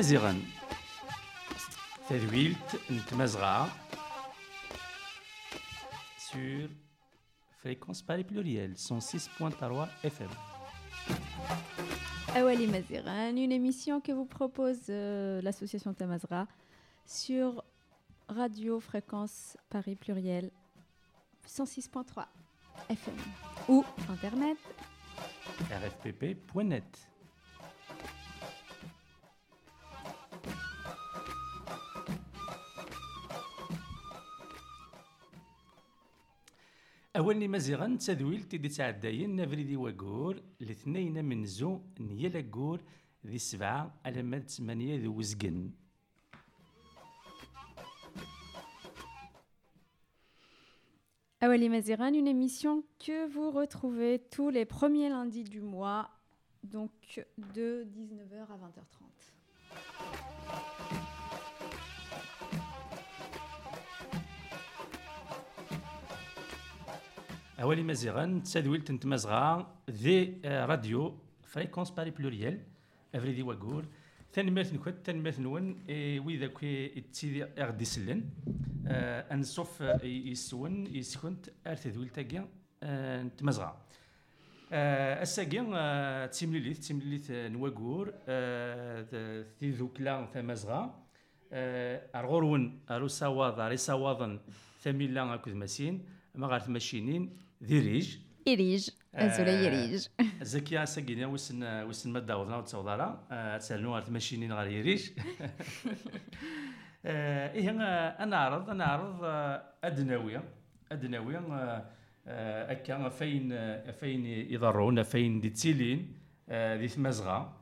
awal n Imaziɣen. Tadwilt n tmazɣa sur fréquence Paris pluriel 106.3 FM. Awali Maziran, une émission que vous propose euh, l'association Tamazra sur Radio Fréquence Paris Pluriel 106.3 FM ou Internet rfpp.net. أولني مزيغا تذويل تيدي تعداين نفريدي وقور الاثنين من زو نيلا قور ذي سبعة على مد ثمانية ذو وزقن Awali Maziran, une émission que vous retrouvez tous les premiers lundis du mois, donc de 19h à 20h30. أولي مزيغان تسادويل نتمازغا ذي آه، راديو فريكونس باري بلوريال افري دي أفريدي واكور تنمرت نكوت تنمرت نون وإذا كي تسيدي أغدي سلن آه، أنصف آه، يسون يسكنت أرتدويل تاكيا نتمازغا. الساقي تيمليليت تيمليليت نواكور تيذوكلا تمازغا أرغورون أروساواض أريساواضن ثميلا أكد مسين ما غارث ماشينين ديريج إريج أزولي يريج زكيا ساقينا وسن وسن مدة وضنا وتصورا تسالنو غير تماشينين غير يريج إيه أنا أعرض أنا أعرض أدناوية أدناوية أكا فين فين يضرون فين دي تسيلين دي مزغة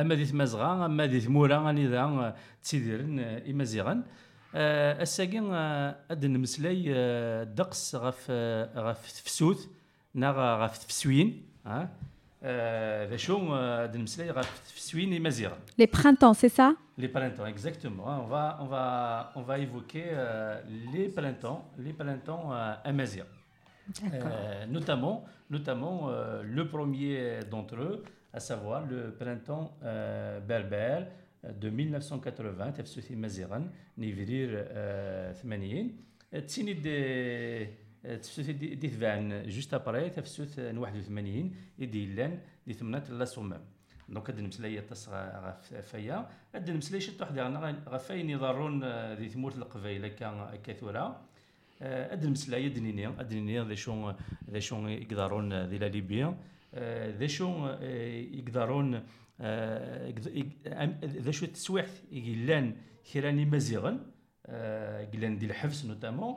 أما دي مزغة أما دي مورا غني ذا تسيديرن إمازيغن Ass-agi ad nemmeslay ddeqs ɣef ɣef tefsut neɣ ɣef tfeswin. d acu ad nemmeslay. Les printemps, c'est ça? Les printemps, exactement. On va, évoquer euh, les printemps, les printemps euh, euh, notamment, notamment le premier d'entre eux, à savoir le printemps دو 1980 تفسوثي مزيغا نيفرير 80 تسيني دي تفسوث دي تبان جوست أبري تفسوث 81 يدي لأن دي ثمنات لا صمام دونك هاد المسلاية تصغى غف فيا هاد المسلاي شت واحد غنا غفاين يضرون آه، ذي ثمورت القبائل هكا هكا آه، هاد المسلاية دنينيا هاد دنيني شون شو شون شو يقدرون آه، ذي لا ليبيا. ذي شون يقدرون آه، ذا شو التسويحت يقلان خيراني مزيغن آه، قلان دي الحبس نوتامون.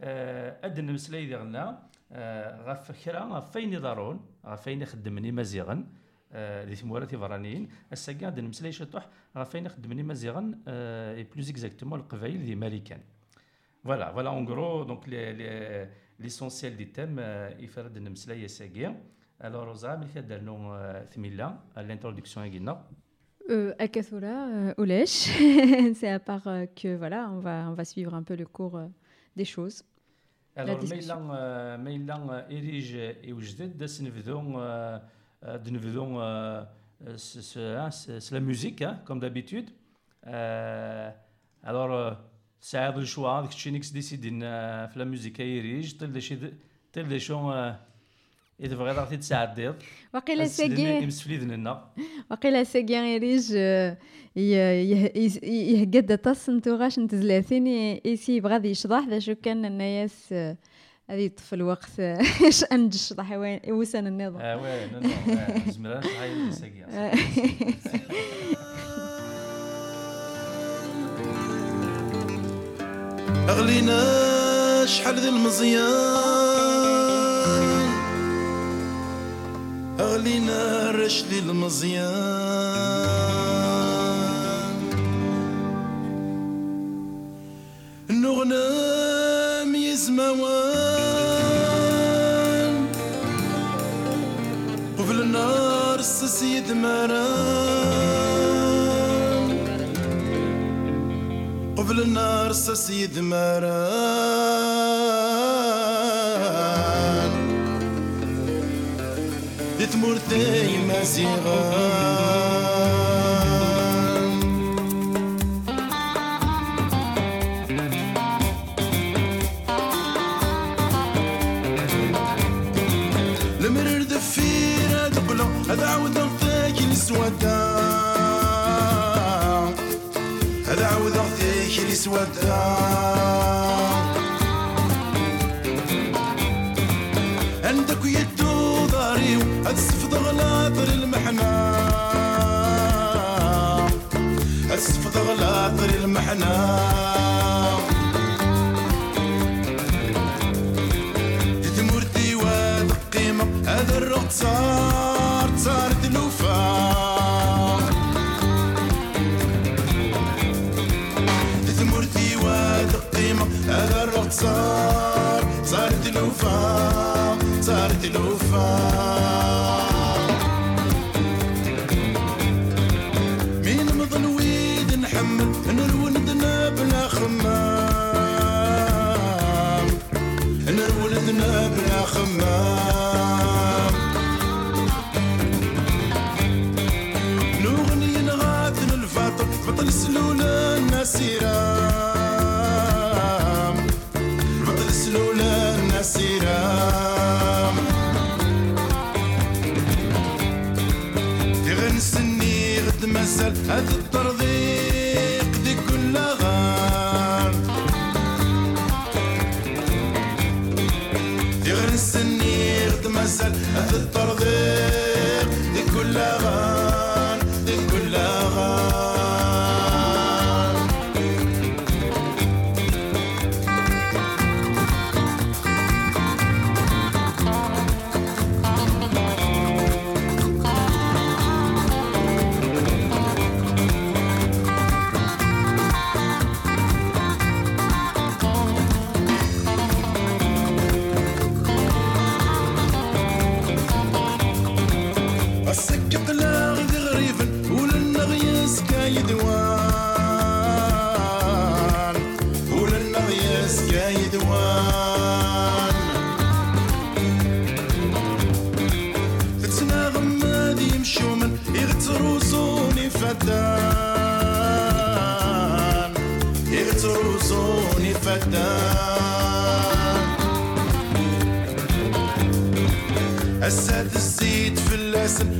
آه، اد نمسلاي ديالنا غاف كرا غاف غفين يضارون غفين يخدمني مزيغن دي ثمورات إبرانيين أسا كاع نمسلاي شطوح غفين يخدمني مزيغن اي بلوز اكزاكتومون القبايل دي ماريكان فوالا فوالا اون كرو دونك ليسونسيال دي تام يفرد نمسلاي اساكيا الوغ روزا ملي درنو ثميلا الانتروداكسيون قلنا Euh, à Kathura, euh, au lèche. c'est à part euh, que voilà, on va, on va suivre un peu le cours euh, des choses. الوغ discussion. ميلا ميلا ايريج يوجد داس نبدو نبدو سي لا ميوزيك كوم دابيتود الوغ ساعد الشوا داك الشيء نيكس ديسيدين في لا ميوزيك يريج تل دي شي تل اذا بغيت عرفتي تسعديض وقيلا ساكي يمس في وقيلا ساكي يريج يهقد طاس نتوغاش نتزلاثين ايسي بغا يشضح ذا شو كان الناس هذه يطفي الوقت اش انج الشطح وسن النظام آه وين زمران هاي ساكي اغلينا شحال ذي المزيان أغلينا رشلي المزيان نغنام يزموان قبل النار سيد مران قبل النار سيد مران تمرتي مزيغان المرر دفيرة دقلو هذا عود نطيك نسودا هذا عود نطيك نسودا تغلى طري المحنة. تمرتي واد القيمة هذا الرق صار صار دلوفا تمرتي واد القيمة هذا الرق صار صار دلوفا صار دلوفا As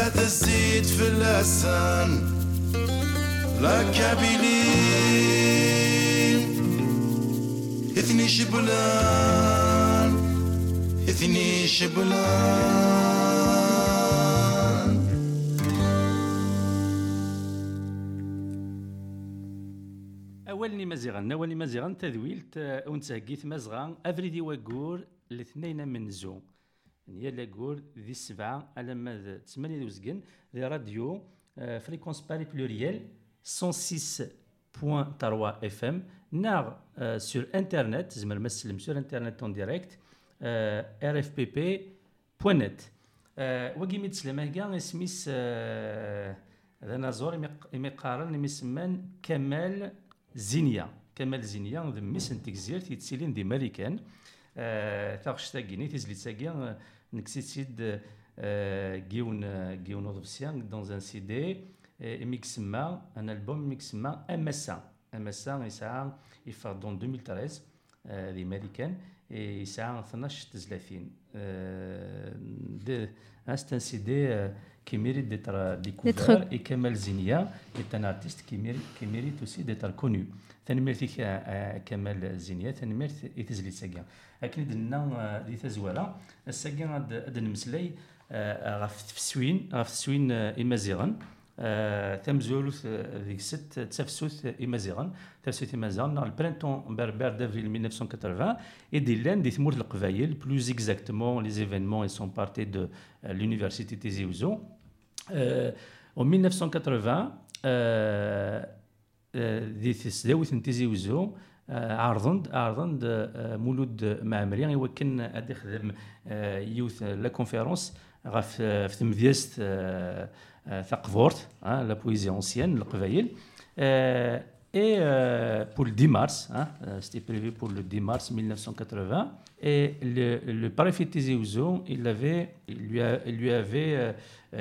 الساد الزيت في اللسن ركابيلي اثني شبلان. اثني شبلان. اولني مزيغان اولني مزيغان تذويلت ونتهقيت مزغان أفريدي وقور الاثنين من زو. n yal ayyur di fréquence pluriel 106.3 FM sur internet sur internet en direct rfpp.net is Zinya Zinya ماريكان تاغش تاكيني تيزلي تاكيا نكسيت سيد آه، جيون جيون اوفسيان دون ان سي دي ميكس ما ان البوم ميكس ما ام اس ام اس يسعى يفا دون 2013 آه، دي ماريكان يسعى 12 تزلافين C'est un CD euh, qui mérite d'être euh, découvert D'être- et Kemal Zinia est un artiste qui mérite, qui mérite aussi d'être connu. تنمرتي كمال زينيا تنمرت يتزلي ساقا لكن دنا دي تزوالا الساقا غاد غاد نمسلاي آه، غاف تفسوين غاف تفسوين آه، إمازيغن تمزولوث ذيك ست تفسوث إمازيغان تفسوث إمازيغان dans le printemps berbère d'avril 1980 et des laines des Timour القبايل plus exactement les événements ils sont partis de l'université Tizi Ouzou en 1980 دي تسداوث نتيزي وزو عرضن آه، عرضن آه، مولود معمري. يعني يوكن ادي خدم آه، يوث لا كونفيرونس غاف في تمديست ثقفورت لا بويزي اونسيان القبايل إي بول دي مارس سيتي بريفي بول دي مارس 1980 et le, le Ouzou, il, avait, il, lui, avait, euh,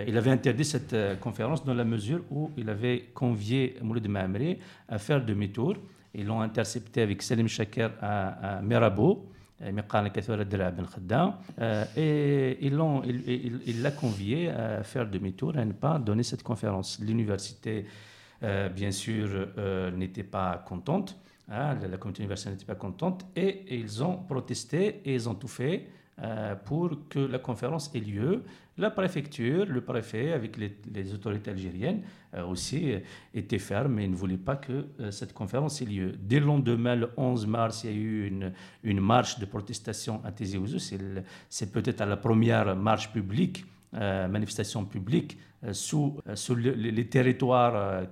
il avait interdit cette euh, conférence dans la mesure où il avait convié Mouloud Mahamri à faire demi-tour. Ils l'ont intercepté avec Salim Chaker à, à Mirabeau. Et il l'a il, il, convié à faire demi-tour, à ne pas donner cette conférence. L'université, euh, bien sûr, euh, n'était pas contente. Hein, la, communauté universitaire n'était pas contente. Et, ils ont protesté et ils ont tout fait euh, pour que la conférence ait lieu. La préfecture, le préfet, avec les, autorités algériennes euh, aussi, euh, étaient fermes et ne voulaient pas que cette conférence ait lieu. Dès le lendemain, le 11 mars, il y a eu une, marche de protestation à Ouzou. C'est peut-être la première marche publique, manifestation publique sous, sous le, les territoires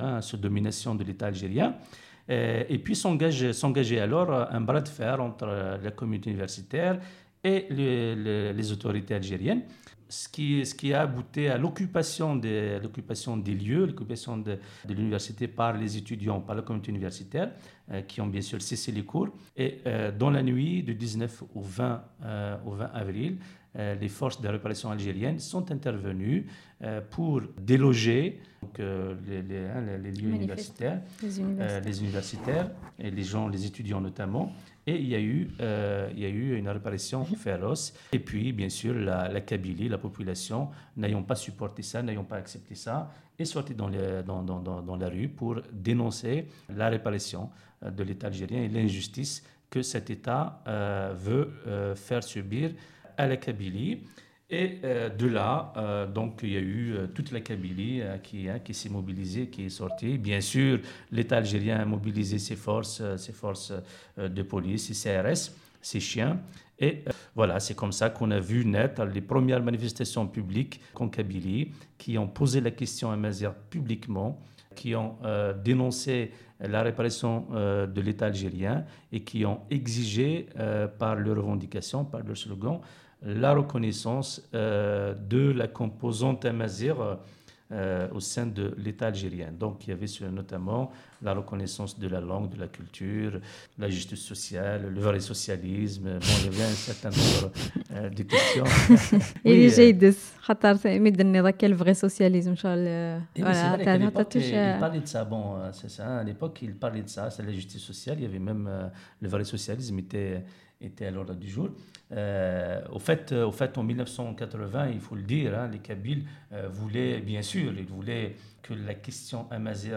hein, sous domination de l'État algérien. Et puis s'engager alors un bras de fer entre la communauté universitaire et les, autorités algériennes, ce qui, ce qui a abouti à l'occupation des, des lieux, l'occupation de, l'université par les étudiants, par la communauté universitaire, euh, qui ont bien sûr cessé les cours. Et euh, dans la nuit du 19 au 20, euh, au 20 avril, euh, les forces de répression algériennes sont intervenues euh, pour déloger donc, euh, les, les, hein, les, lieux universitaires, les universitaires. les universitaires et les gens, les étudiants notamment. Et il y a eu, il y a eu une répression féroce. Et puis, bien sûr, la, la Kabylie, la population, n'ayant pas supporté ça, n'ayant pas accepté ça, est sortie dans, les, dans, dans, dans, la rue pour dénoncer la répression de l'État algérien et l'injustice que cet État euh, veut euh, faire subir à la Kabylie. Et euh, de là, euh, donc, il y a eu euh, toute la Kabylie qui, hein, qui s'est mobilisée, qui est sortie. Bien sûr, l'État algérien a mobilisé ses forces, ses forces de police, ses CRS, ses chiens. Et voilà, c'est comme ça qu'on a vu naître les premières manifestations publiques en Kabylie qui ont posé la question à Mazir publiquement, qui ont dénoncé la répression de l'État algérien et qui ont exigé par leurs revendications, par leurs slogans, la reconnaissance euh, de la composante amazir euh, au sein de l'État algérien. Donc il y avait notamment la reconnaissance de la langue, de la culture, la justice sociale, le vrai socialisme. Bon, il y avait un certain nombre euh, de questions. oui, جيد خاطر ميد النظام كان vrai socialisme voilà, il parlait de ça bon c'est ça à l'époque il parlait de ça c'est la justice sociale il y avait même le vrai socialisme était était à l'ordre du jour. Euh, au, fait, au fait, en 1980, il faut le dire, hein, les Kabyles euh, voulaient, bien sûr, ils voulaient que la question amazigh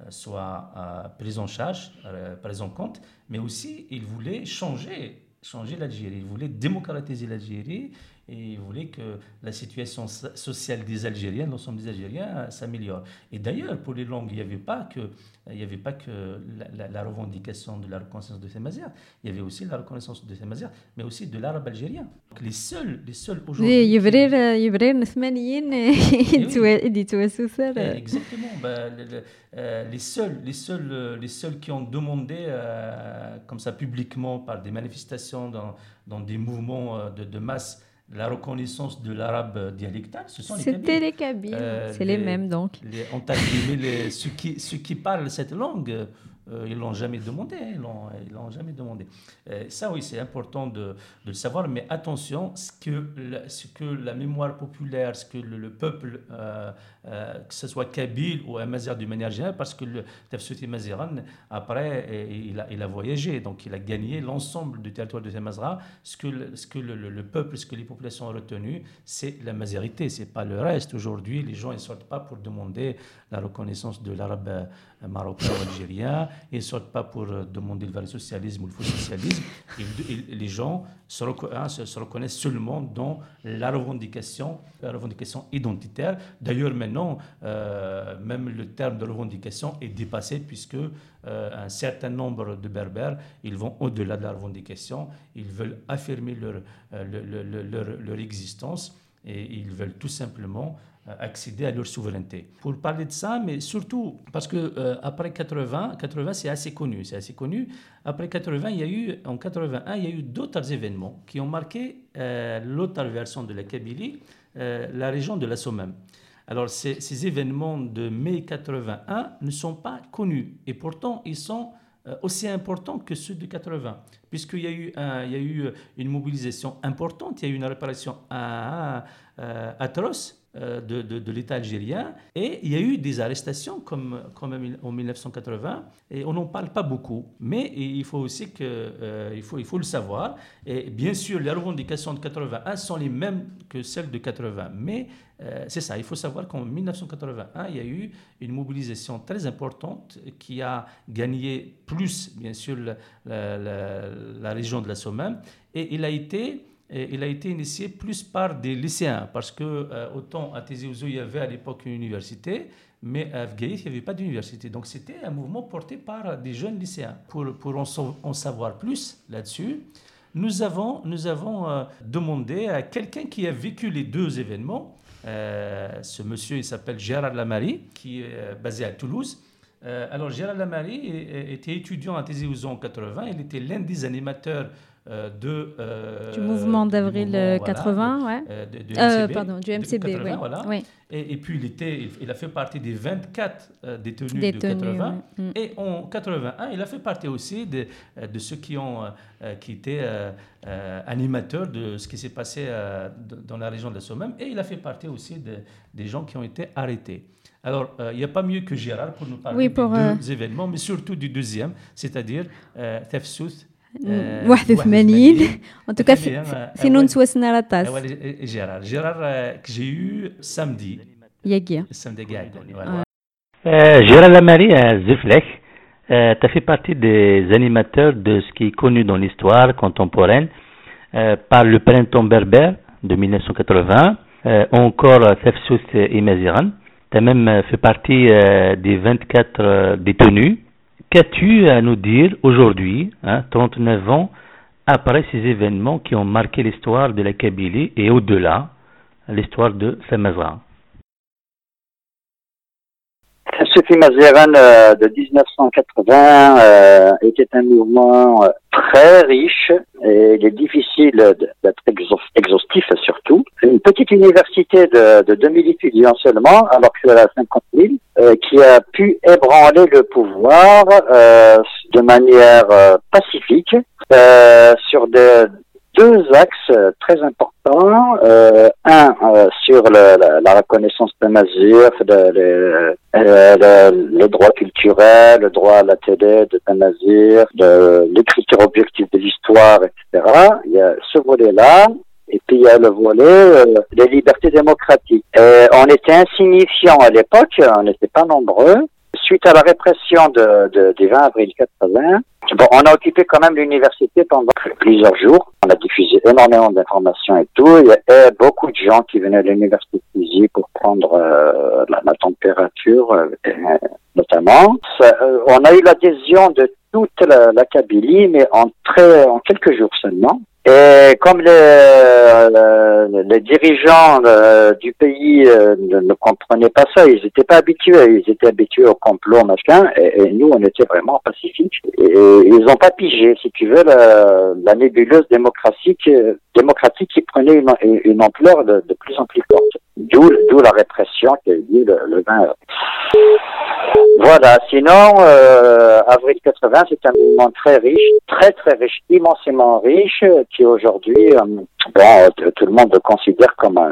euh, soit euh, prise en charge, euh, prise en compte, mais aussi ils voulaient changer, changer l'Algérie, ils voulaient démocratiser l'Algérie et voulait que la situation sociale des Algériens, l'ensemble des Algériens, euh, s'améliore. Et d'ailleurs, pour les langues, il n'y avait pas que, euh, il y avait pas que la, revendication de la reconnaissance de Thémazère, il y avait aussi la reconnaissance de Thémazère, mais aussi de l'arabe algérien. Donc les seuls, les seuls aujourd'hui... Exactement. Les, seuls, les, seuls, euh, les seuls qui ont demandé, comme ça publiquement, par des manifestations, dans, dans des mouvements de, de masse, la reconnaissance de l'arabe dialectal, ce sont les Kabyles. C'était les Kabyles, euh, c'est les, les, mêmes donc. Les, on t'a les, ceux, qui, ceux qui parlent cette langue, ils l'ont jamais demandé, ils l'ont, jamais demandé. Euh, ça oui, c'est important de, le savoir, mais attention, ce que, la, ce que la mémoire populaire, ce que le, le peuple, euh, euh que ce soit Kabyle ou Amazir d'une manière générale, parce que le Tafsuti Maziran, après, il a, il a voyagé, donc il a gagné l'ensemble du territoire de Tamazra. Ce que, ce que le, le, peuple, ce que les populations ont retenu, c'est la mazérité, c'est pas le reste. Aujourd'hui, les gens ne sortent pas pour demander la reconnaissance de l'arabe marocain ou algérien ils ne sortent pas pour euh, demander le vrai socialisme ou le faux socialisme. Les gens hein, se- se reconnaissent seulement dans la revendication, la revendication identitaire. D'ailleurs, maintenant, euh, même le terme de revendication est dépassé puisque euh, un certain nombre de Berbères, ils vont au-delà de la revendication. Ils veulent affirmer leur, le- le- le- leur, existence et ils veulent tout simplement accéder à leur souveraineté. Pour parler de ça, mais surtout parce que euh, après 80, 80 c'est assez connu, c'est assez connu. Après 80, il y a eu en 81, il y a eu d'autres événements qui ont marqué euh, l'autre version de la Kabylie, euh, la région de la Somme. Alors ces, événements de mai 81 ne sont pas connus et pourtant ils sont euh, aussi importants que ceux de 80, puisqu'il y, a eu y a eu une mobilisation importante, il y a eu une réparation à- euh, atroce euh, de, de- de l'État algérien, et il y a eu des arrestations comme, comme en 1980, et on n'en parle pas beaucoup, mais il faut aussi que, euh, il, faut, il faut le savoir, et bien sûr les revendications de 81 sont les mêmes que celles de 80, mais euh, c'est ça, il faut savoir qu'en 1981, il y a eu une mobilisation très importante qui a gagné plus, bien sûr, la- la région de la Somme. Et il a été, il a été initié plus par des lycéens, parce que euh, autant à Ouzou, il y avait à l'époque une université, mais à Afgaïs, il n'y avait pas d'université. Donc c'était un mouvement porté par des jeunes lycéens. Pour, pour en, en savoir plus là-dessus, nous avons, nous avons euh, demandé à quelqu'un qui a vécu les deux événements. Euh, ce monsieur, il s'appelle Gérard Lamary, qui est basé à Toulouse. Alors, Gérard Lamary était étudiant à Ouzou en 80. Il était l'un des animateurs de, euh, Du mouvement d'avril mouvement, euh, voilà, 80, ouais. de- euh, de- de Euh, MCB, pardon, du MCB, 80, oui. voilà. oui. Et, et puis, il, était, il, a fait partie des 24 euh, détenus, Détenus, de 80. ouais. Mm. Et en 81, il a fait partie aussi de, euh, de ceux qui, ont, euh, euh, qui étaient euh, euh, animateurs de ce qui s'est passé euh, dans la région de la Somme. Et il a fait partie aussi de- des gens qui ont été arrêtés. Alors, euh, il n'y a pas mieux que Gérard pour nous parler Oui, pour, des euh, deux événements, mais surtout du deuxième, c'est-à-dire euh, Tefsouth. euh, 81 en tout cas Très bien, euh, في نون أول- سواسنا راطاس Ah, voilà, et- et Gérard. Gérard, euh, que j'ai eu samedi. ياكيا Samedi قاعد voilà. Ouais. Euh, Gérald Lamary à Zuflech, euh, tu as fait partie des animateurs de ce qui est connu dans l'histoire contemporaine euh, par le printemps berbère de 1980, euh, encore Tefsous et Maziran. Tu as même euh, fait partie euh, des 24 euh, détenus. Qu'as-tu à nous dire aujourd'hui, hein, 39 ans après ces événements qui ont marqué l'histoire de la Kabylie et au-delà, l'histoire de Samazra Sophie Mazeran euh, de 1980 euh, était un mouvement euh, très riche et il est difficile d'être exhaus- exhaustif surtout. Une petite université de, de 2000 étudiants seulement, alors y en a 50 000, euh, qui a pu ébranler le pouvoir euh, de manière euh, pacifique sur des, deux axes euh, très importants. Euh, un euh, sur la, reconnaissance de Mazir, de, le- droits culturels, le droit à la télé de Mazir, de l'écriture objective de l'histoire, etc. Il y a ce volet-là. Et puis il y a le volet des libertés démocratiques. On était insignifiants à l'époque, on n'était pas nombreux. Suite à la répression de, de- du 20 avril 80, Bon, on a occupé quand même l'université pendant plusieurs jours. On a diffusé énormément d'informations et tout. Il y avait beaucoup de gens qui venaient de l'université pour prendre euh, la, température, euh, notamment. Euh, on a eu l'adhésion de toute la, la Kabylie, mais en très, en quelques jours seulement. Et comme les, dirigeants euh, du pays euh, ne, comprenaient pas ça, ils n'étaient pas habitués, ils étaient habitués au complot, machin, et, nous, on était vraiment pacifiques. Et, ils n'ont pas pigé, si tu veux, la, nébuleuse démocratique, euh, démocratique qui prenait une, une ampleur de plus en plus forte. D'où d'où la répression qui a eu le, le 20 avril. Voilà, sinon, euh, Avril 80, c'est un mouvement très riche, très très riche, immensément riche, qui aujourd'hui, euh, bon, t- tout le monde le considère comme un,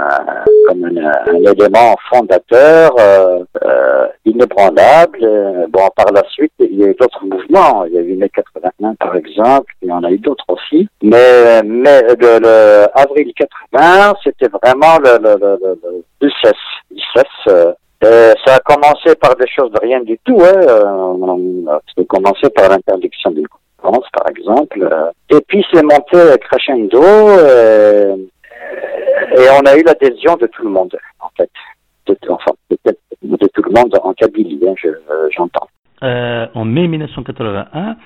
comme un, un élément fondateur, euh, euh, inébranlable. Euh, Bon, par la suite, il y a eu d'autres mouvements. Il y a eu mai 81, par exemple, il y en a eu d'autres aussi. Mais, mais le, le avril 80, c'était vraiment le, le, le, le, cesse, il cesse, euh, Euh, ça a commencé par des choses de rien du tout. Hein. Euh, ça a commencé par l'interdiction d'une par exemple. Et puis c'est monté crescendo. Euh, et on a eu l'adhésion de tout le monde, en fait. De, enfin, peut-être de tout le monde en Kabylie, hein, euh, j'entends. Euh, en mai 1981,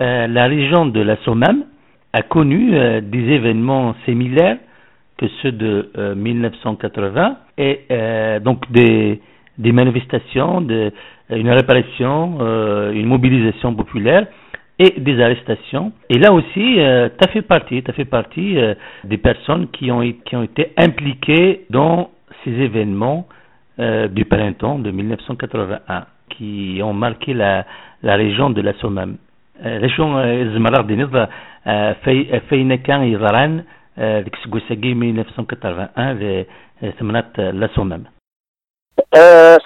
euh, la région de la Somme a connu des événements similaires que ceux de euh, 1980 et donc des, manifestations, de, une réparation, euh, une mobilisation populaire et des arrestations. Et là aussi, euh, tu as fait partie, as fait partie euh, des personnes qui ont, été impliquées dans ces événements euh, du printemps de 1981, qui ont marqué la, région de la Somme. Euh, région Zmarar la Somme.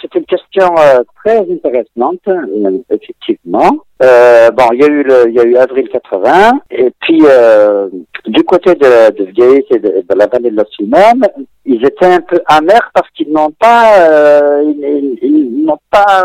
C'était une question très intéressante, euh, effectivement. Euh, bon, il y a eu le, il y a eu avril 80, et puis euh, du côté de, de Vieillis et de, de la vallée de Soumane, ils étaient un peu amers parce qu'ils n'ont pas, ils, n'ont pas,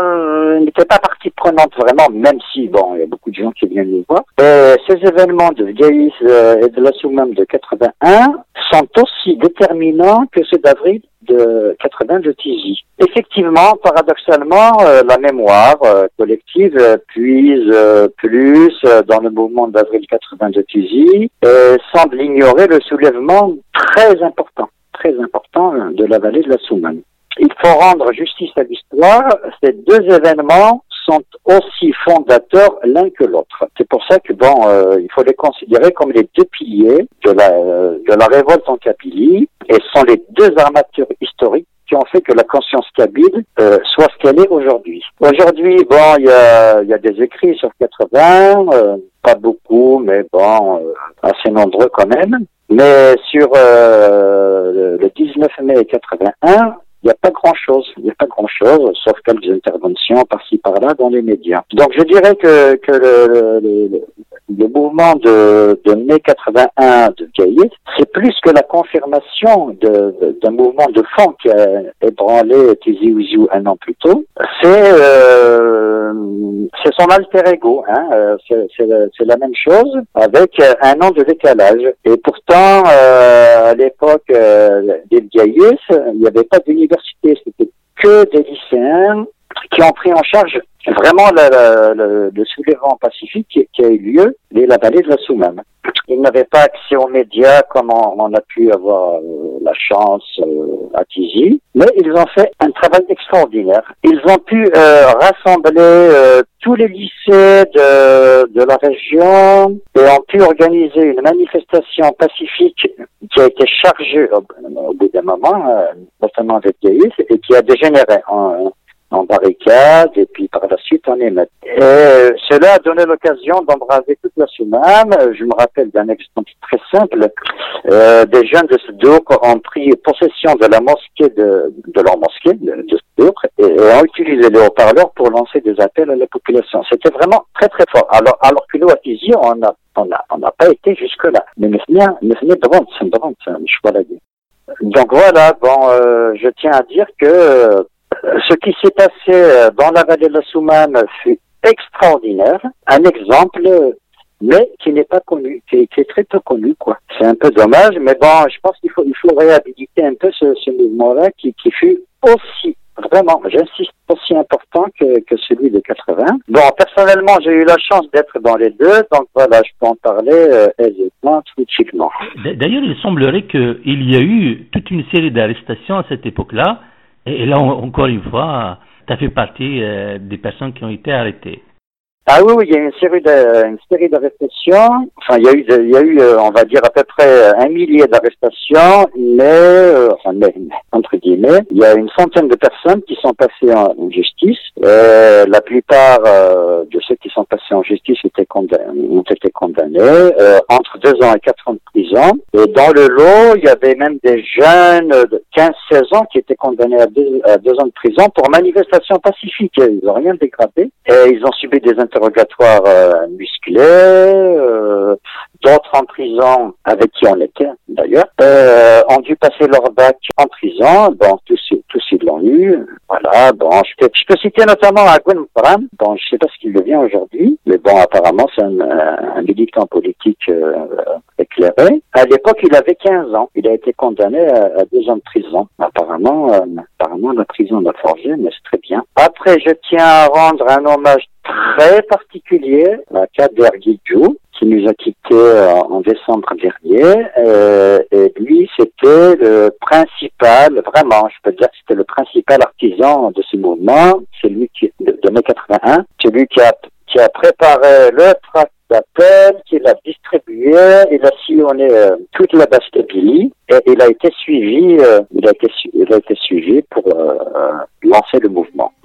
n'étaient pas partie prenante vraiment, même si bon, il y a beaucoup de gens qui viennent nous voir. Et ces événements de Vieillis et de Soumane de 81 sont aussi déterminants que ceux d'avril de 80 de Tizi. Effectivement, paradoxalement, euh, la mémoire euh, collective euh, puise plus dans le mouvement d'avril 80 de Tizi et semble ignorer le soulèvement très important, très important de la vallée de la Soumane. Il faut rendre justice à l'histoire. Ces deux événements sont aussi fondateurs l'un que l'autre. C'est pour ça que bon, il faut les considérer comme les deux piliers de la de la révolte en Kabylie et sont les deux armatures historiques qui ont fait que la conscience kabyle euh, soit ce qu'elle est aujourd'hui. Aujourd'hui, bon, il y a, des écrits sur 80, euh, pas beaucoup, mais bon, euh, assez nombreux quand même. Mais sur le, le 19 mai 81, il n'y a pas grand-chose, il n'y a pas grand-chose, sauf quelques interventions par-ci par-là dans les médias. Donc je dirais que, le- le mouvement de, de mai 81 de Gaillet, c'est plus que la confirmation d'un mouvement de fond qui a ébranlé Tizi Ouzou un an plus tôt. C'est euh, son alter ego, hein, euh, c'est la- même chose avec euh, un an de décalage. Et pourtant, euh, à l'époque euh, des Gaillet, il n'y avait pas d'université, c'était que des lycéens qui ont pris en charge vraiment le, le- le- soulèvement pacifique qui, qui a eu lieu dès la vallée de la Soumane. Ils n'avaient pas accès aux médias comme on, on a pu avoir euh, la chance euh, à Tizi, mais ils ont fait un travail extraordinaire. Ils ont pu euh, rassembler euh, tous les lycées de, de la région et ont pu organiser une manifestation pacifique qui a été chargée au, au bout d'un moment, euh, notamment avec Gaïs, et qui a dégénéré en, en barricade et puis par la suite en émeute. Et cela a donné l'occasion d'embraser toute la Soumane. Euh, Je me rappelle d'un exemple très simple. Euh, des jeunes de Sdouk ont pris possession de la mosquée de, de leur mosquée de, de Sdouk et, ont utilisé les haut-parleurs pour lancer des appels à la population. C'était vraiment très très fort. Alors, alors que nous à Tizi, on n'a on a, on n'a pas été jusque là. Mais un choix là Donc voilà, bon, euh, je tiens à dire que ce qui s'est passé euh, dans la vallée de la Soumane fut extraordinaire. Un exemple, mais qui n'est pas connu, qui est, très peu connu, quoi. C'est un peu dommage, mais bon, je pense qu'il faut, il faut réhabiliter un peu ce, ce mouvement-là qui, qui fut aussi, vraiment, j'insiste, aussi important que, que celui de 80. Bon, personnellement, j'ai eu la chance d'être dans les deux, donc voilà, je peux en parler euh, aisément, tranquillement. D'ailleurs, il semblerait qu'il y a eu toute une série d'arrestations à cette époque-là. Et, là, encore une fois, tu as fait partie euh, des personnes qui ont été arrêtées. Ah oui, oui, il y a une série de, une série d'arrestations. Enfin, il y a eu, il y a eu, euh, on va dire à peu près un millier d'arrestations, mais, euh, enfin, mais, entre guillemets, il y a une centaine de personnes qui sont passées en, justice. Euh, la plupart euh, de ceux qui sont passés en justice étaient condamnés, ont été condamnés euh, entre deux ans et quatre ans de prison. Et dans le lot, il y avait même des jeunes de 15-16 ans qui étaient condamnés à deux, à deux ans de prison pour manifestation pacifique. Ils n'ont rien dégradé et ils ont subi des interrogatoires euh, musclés, euh, d'autres en prison avec qui on était d'ailleurs, euh, ont dû passer leur bac en prison. Bon, tous, tous ils l'ont eu. Voilà, bon, je peux, je peux citer notamment Aguen Bram. Bon, je sais pas ce qu'il devient aujourd'hui, mais bon, apparemment c'est un, un militant politique euh, éclairé. À l'époque, il avait 15 ans. Il a été condamné à, à deux ans de prison. Apparemment, euh, apparemment la prison l'a forgé, mais c'est très bien. Après, je tiens à rendre un hommage très particulier Kader Guidjou, qui nous a quittés euh, en décembre dernier. Euh, et lui, c'était le principal, vraiment, je peux dire que c'était le principal artisan de ce mouvement. C'est lui qui, de, de mai 81, c'est lui qui a, qui a préparé le tract d'appel, qui l'a distribué, il a sillonné euh, toute la Bastille et il a été suivi, euh, il, a été, il a été suivi pour euh, euh, lancer le mouvement.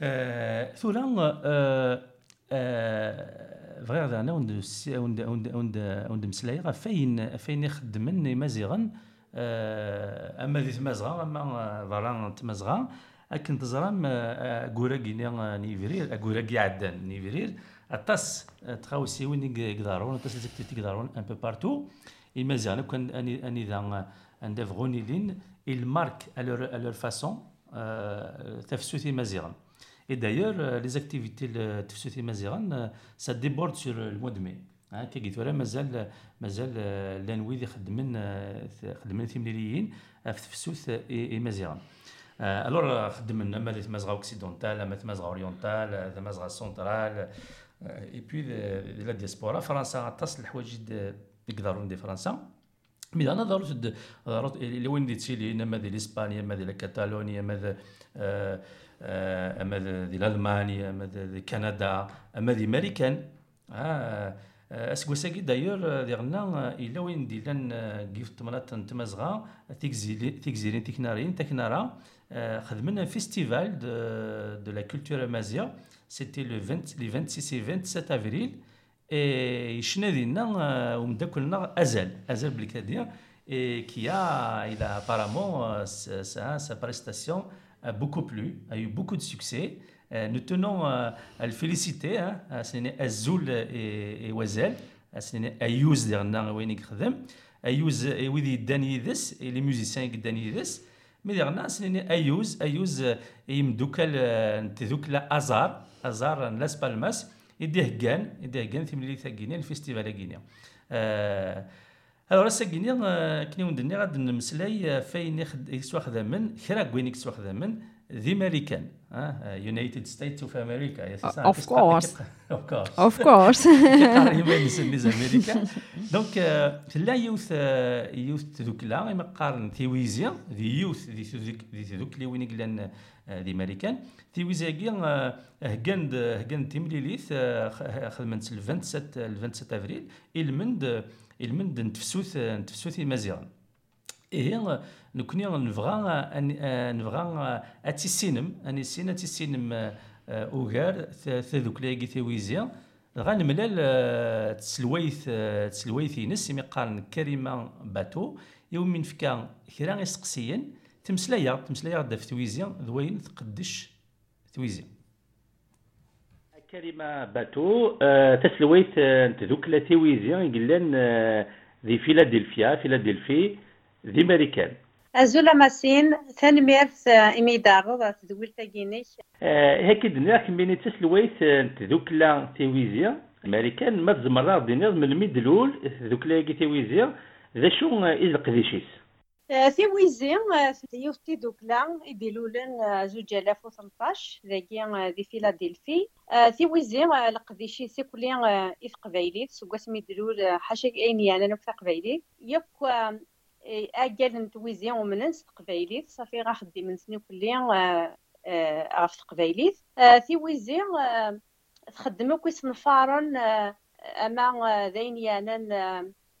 آه، بغير أنا وند وند وند وند وند مسلايا فين فين يخدمن مازيغا آه، اما ذي تمازغا اما ضران تمازغا اكن تزرام كوراكي نيفرير كوراكي عدان نيفرير اطاس تخاوسي وين يقدرون اطاس ليزاكتيفيتي يقدرون ان بو بارتو المازيغا كان اني اني ذا عند فغوني لين المارك الور الور فاسون تفسوثي مازيغا Et d'ailleurs, euh, les activités de Tfsuti Maziran, euh, ça déborde sur euh, le mois de mai. كي قلت ولا مازال مازال لأن ويد يخدمن آه، خدمن ثمليليين آه، في تفسوث اي مازيغان الور خدمنا ذي مازغا اوكسيدونتال ذي مازغا اوريونتال مازغا سونترال اي بي لا ديسبورا فرنسا تصل الحوايج د- يقدرون دي فرنسا مي أنا ضرورت ضرورت اللي وين دي تسيلي اما دي الاسبانيا اما دي كاتالونيا اما آه، أما ديال المانيا أما ديال كندا أما ديال أمريكان. آه، آه، اسكوساكي دايور ديغنا إلا وين ديلان كيف تمرات تمزغا تيكزيرين تيكنارين تيكنارا. خدمنا فيستيفال دو لا كولتور مازيا سيتي لو 20 لي 26 و 27 افريل اي شنا ديالنا ومداكلنا أزل. أزل بالكادير كي a il a سا sa, sa a beaucoup plu, a eu beaucoup de succès. Euh, nous tenons à, le féliciter, hein, ah, à Azoul et, et Wazel, à ah, Ayouz dernan Wainik Khadem, Ayouz et Widi Danidis, et les musiciens Danidis. Mais dernan, c'est Ayouz, euh, et Mdoukal, euh, Tdoukla Azar, Azar Las Palmas, et Dehgan, et Dehgan, Timlita le festival à Guinée. الوغ ساكيني كني وندني غاد نمسلاي فاين يخد- يسوا خدامن كرا كوين خدامن ذي ماريكان يونايتد ستيتس اوف أمريكا يا of course. اوف كورس Of course. لي امريكان دونك لا يوث يوث ذوك لا ما قارن تيويزيا ذي يوث ذي ذوك اللي وين قلان ذي امريكان تيويزيا كي هكاند هكاند تيمليليث خدمت ال 27 ال 27 افريل المند المند نتفسوث نتفسوث مزيرا إيه نكوني نبغى آه، نبغى أتيسينم أني سين أتيسينم آه، أوغار تذوكلاي تيويزيا غنملال آه، تسلويث تسلويثينس إمي قارن كريمة باتو. يوم من فكا كرا يسقسيا تمسلايا تمسلايا داف تويزيا ذوين تقدش تويزيا كريمه باتو آه، تسلويت آه، انت ذوك لا تيويزيون قلان آه، ذي فيلادلفيا فيلادلفي ذي ماريكان. أزولا ماسين تنميرت ذات تدويل تاقينيش هكا دنيا كميني تسلويت انت ذوك لا ماريكان ما تزمرا من الميدلول ذوك لاتيويزيان ذا شو إذ القذيشيس آه، في ويزيم آه، في يوتي دوكلا يديلولن آه، زوج آلاف و وثمطاش ذاكي دي فيلادلفي في ويزيم لقديشي سيكولي في قبايليت سوكاس ميدلول حاشاك اين يعني أنا في قبايليت يك أجل نتويزي ومننس تقبايليت صافي غا خديم نسني كلي غاف ويزيم تخدمو تخدم من فارن أما ذاين يعني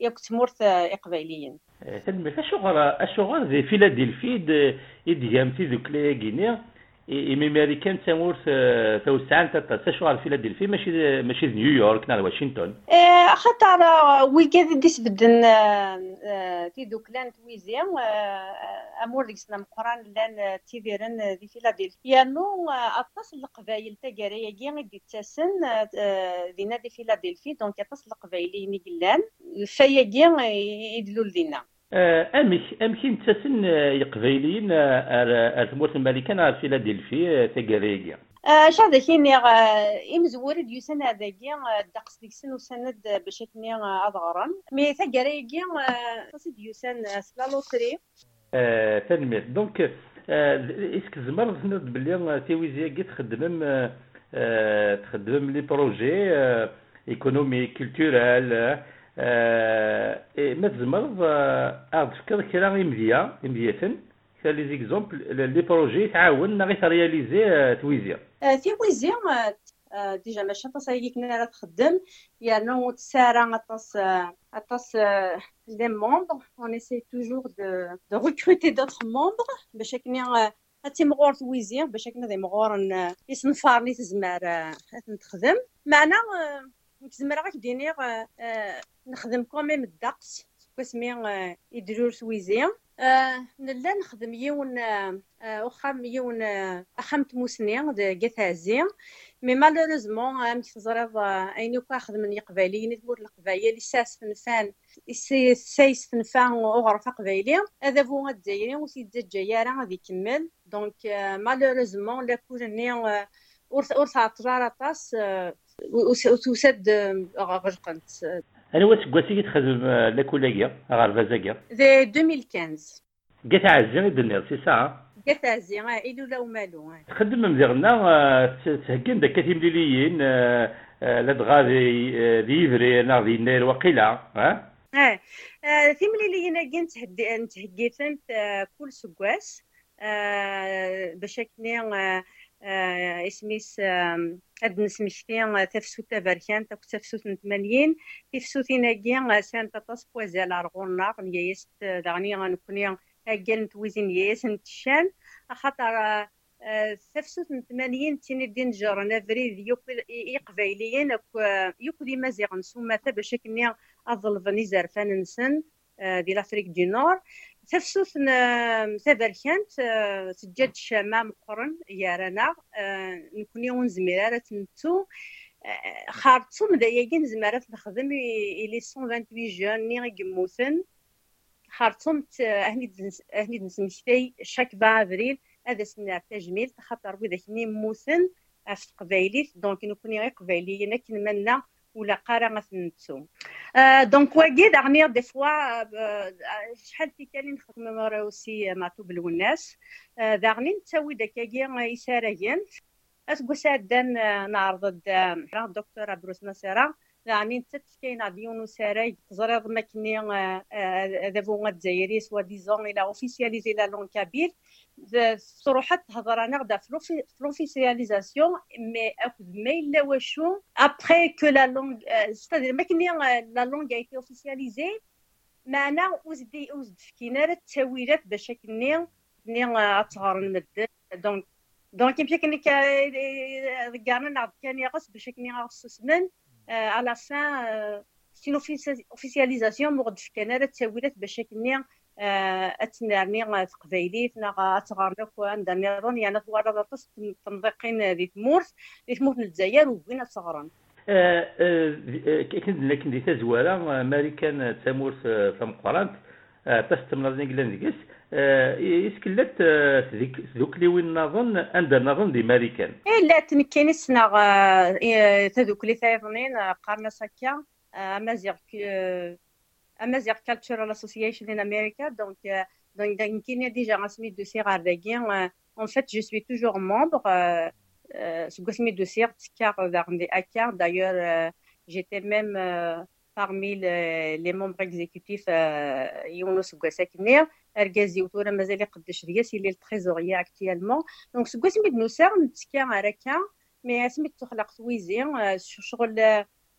ياك تمرت اقباليا. إيه، تلميذ اشغر الشغل في فيلادلفي يديام في ذوك لاكيني غينيا إيمي أمريكان تمورت توسعان تشغل فيلادلفيا ماشي ماشي نيويورك نال واشنطن خاطر ويكاد ديس بدن تي دوكلان تويزي امور ديك مقران لأن تيديرن دي فيلادلفيا نو اطاس القبايل تاكاريا كي دي تاسن دينا دي فيلادلفيا دونك اطاس القبايلين يقلان فيا كي يدلو لدينا أمك أمك نتسن يقبايليين ار تمورت الملكان ار فيلادلفي تاكاريا شاد كيني إمزور ديوسن هذاكي دقس ديكسن وسند باش كني أضغرن. مي ثقريكي تصي ديوسن سلا لوتري تنميت دونك إسك زمر تنود بلي تيويزيا كي تخدمم تخدمم لي بروجي إيكونومي كولتورال ما تزمرض اغد تفكر كرا امديا امدياتن لي زيكزومبل لي بروجي تعاون غير ترياليزي تويزيا. تويزيا ديجا ماشي طاس هي كنا راه تخدم يعني تسارع طاس طاس لي مومبر اون اسي توجور دو دو ريكروتي دوطخ مومبر باش كنا هاتي مغور تويزيا باش كنا دي مغور يصنفارني تزمر نخدم معنا نك ديني دينيغ آه، نخدم كوميم الدقس واسمي يدرور آه، سويزي آه، نلا نخدم يون وخام يون أخام تموسني قات قثازي مي مالوريزمون أمك تزرد أين يوكا خدم من يقبالي تمور القبايل يساس فنفان السايس فنفان وغرفة قبالي. هذا بو الدايري وسيد الجيارة غادي يكمل. دونك مالوريزمون لا كون ني ورث ورث عطرار طاس وسد آه، غرقنت انوا سكواس اللي تخدم آه، لاكولايا آه، غرباز ذا 2015 كاع عزي دنيا سي ساعة. كاع عزي إلو لا ومالو تخدم مزيغنا تهكين داك تيمليليين لا تغادي ليفري أنا غادي نير وقيلا ها آه. تيمليليين كاع كنت تهكيتن كل سكواس باش كني اسميس هاد نسمشتي تفسوت بركان تاك تفسوت نتمانين تفسوتين هاكي سان تطاس بوزال ارغونا نياس دغني غنكوني هاكي نتويزين ياس نتشان. خاطر تفسوت نتمانين تيني دين جارنا فريد يقبايليين يوك دي مازيغ نسوما باش كني اظلفني زرفان نسن دي لأفريك دي نور. تفسوس تبركانت تجد آه، شما مقرن آه، آه، يا رنا نكون يوم زميرة تنتو. مدى مدايقين نزمر نخدم إلي 128 جون ني خارتو مت أهني نسمكتي شاك ابريل هذا سنة تجميل خاطر وذاك ني موثن في تقبايليت دونك نكوني قبيلي ينكن كنمنا ولا قاره ما تنسو دونك واكي داغنيغ دي فوا شحال في كالي نخدم روسي مع طوب الوناس دارني نتاوي داكاكي اش اسكو سادان نعرض الدكتور عبد الرسول نصيرا يعني انت تفكينا ديون وساري تزريض ماكني هذا فوما الجزائري سوا ديزون إلى اوفيسياليزي لا لون كابيل صروحات تهضر انا غدا في لوفيسياليزاسيون مي اكد ما الا واشو ابخي كو لا لونغ ستادير ما كني لا لونغ ايتي اوفيسياليزي معنا وزدي وزد فكينا التاويلات باش كني كني تغار المدن دونك دونك يمشي كني كاع نعرف كان يغص باش كني غص سنن على فان سين اوفيسياليزاسيون مغد فكنا التاويلات باش كني آه، اتنرني تقبايليت نغا تغرنك وندرني يعني توارد اطس تنظيقين دي تمورت دي تمورت الجزائر وبين تغرن آه، آه، كنت لكن دي تزوارة ماري كان تمورت تمقرانت باس تمرض نقلان ديكس يسكلت تذوكلي وين نظن عند نظن دي ماريكان. إي لا تنكيني سنا تذوكلي ثايضنين قرنا ساكيا مازيغ Amazigh Cultural Association in America. Donc, euh, donc, une donc déjà rasmi de Sir euh, En fait, je suis toujours membre euh, sous Gasmi de Sir Tikar Akar. D'ailleurs, j'étais même parmi les, les membres exécutifs Younous Gassaknir. Ergazi Outoura Mazali Qaddashrias, il est le trésorier actuellement. Donc, sous Gasmi de Nusser, Tikar Araka, mais Asmi Tukhlaq Twizi, hein, sur le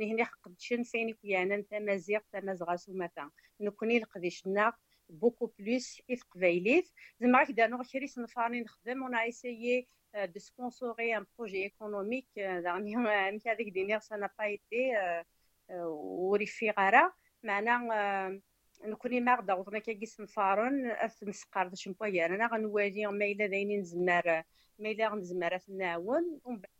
نهني قدشن فين كيانا يعني تمازيغ تمازغا سوماتا. نكوني لقديشنا بوكو بلوس في القبايليف زعما هكذا نو كريس نفارني نخدم اون ايسيي دو سبونسوري ان بروجي ايكونوميك زعما ميك هذيك دينير سانا با ايتي وريفي غارا معنا نكوني ماغدا وضنا كيس نفارن نسقر باش نبغي أنا غنوالي ما الا داينين نزمر ما الا غنزمر نعاون ومن بعد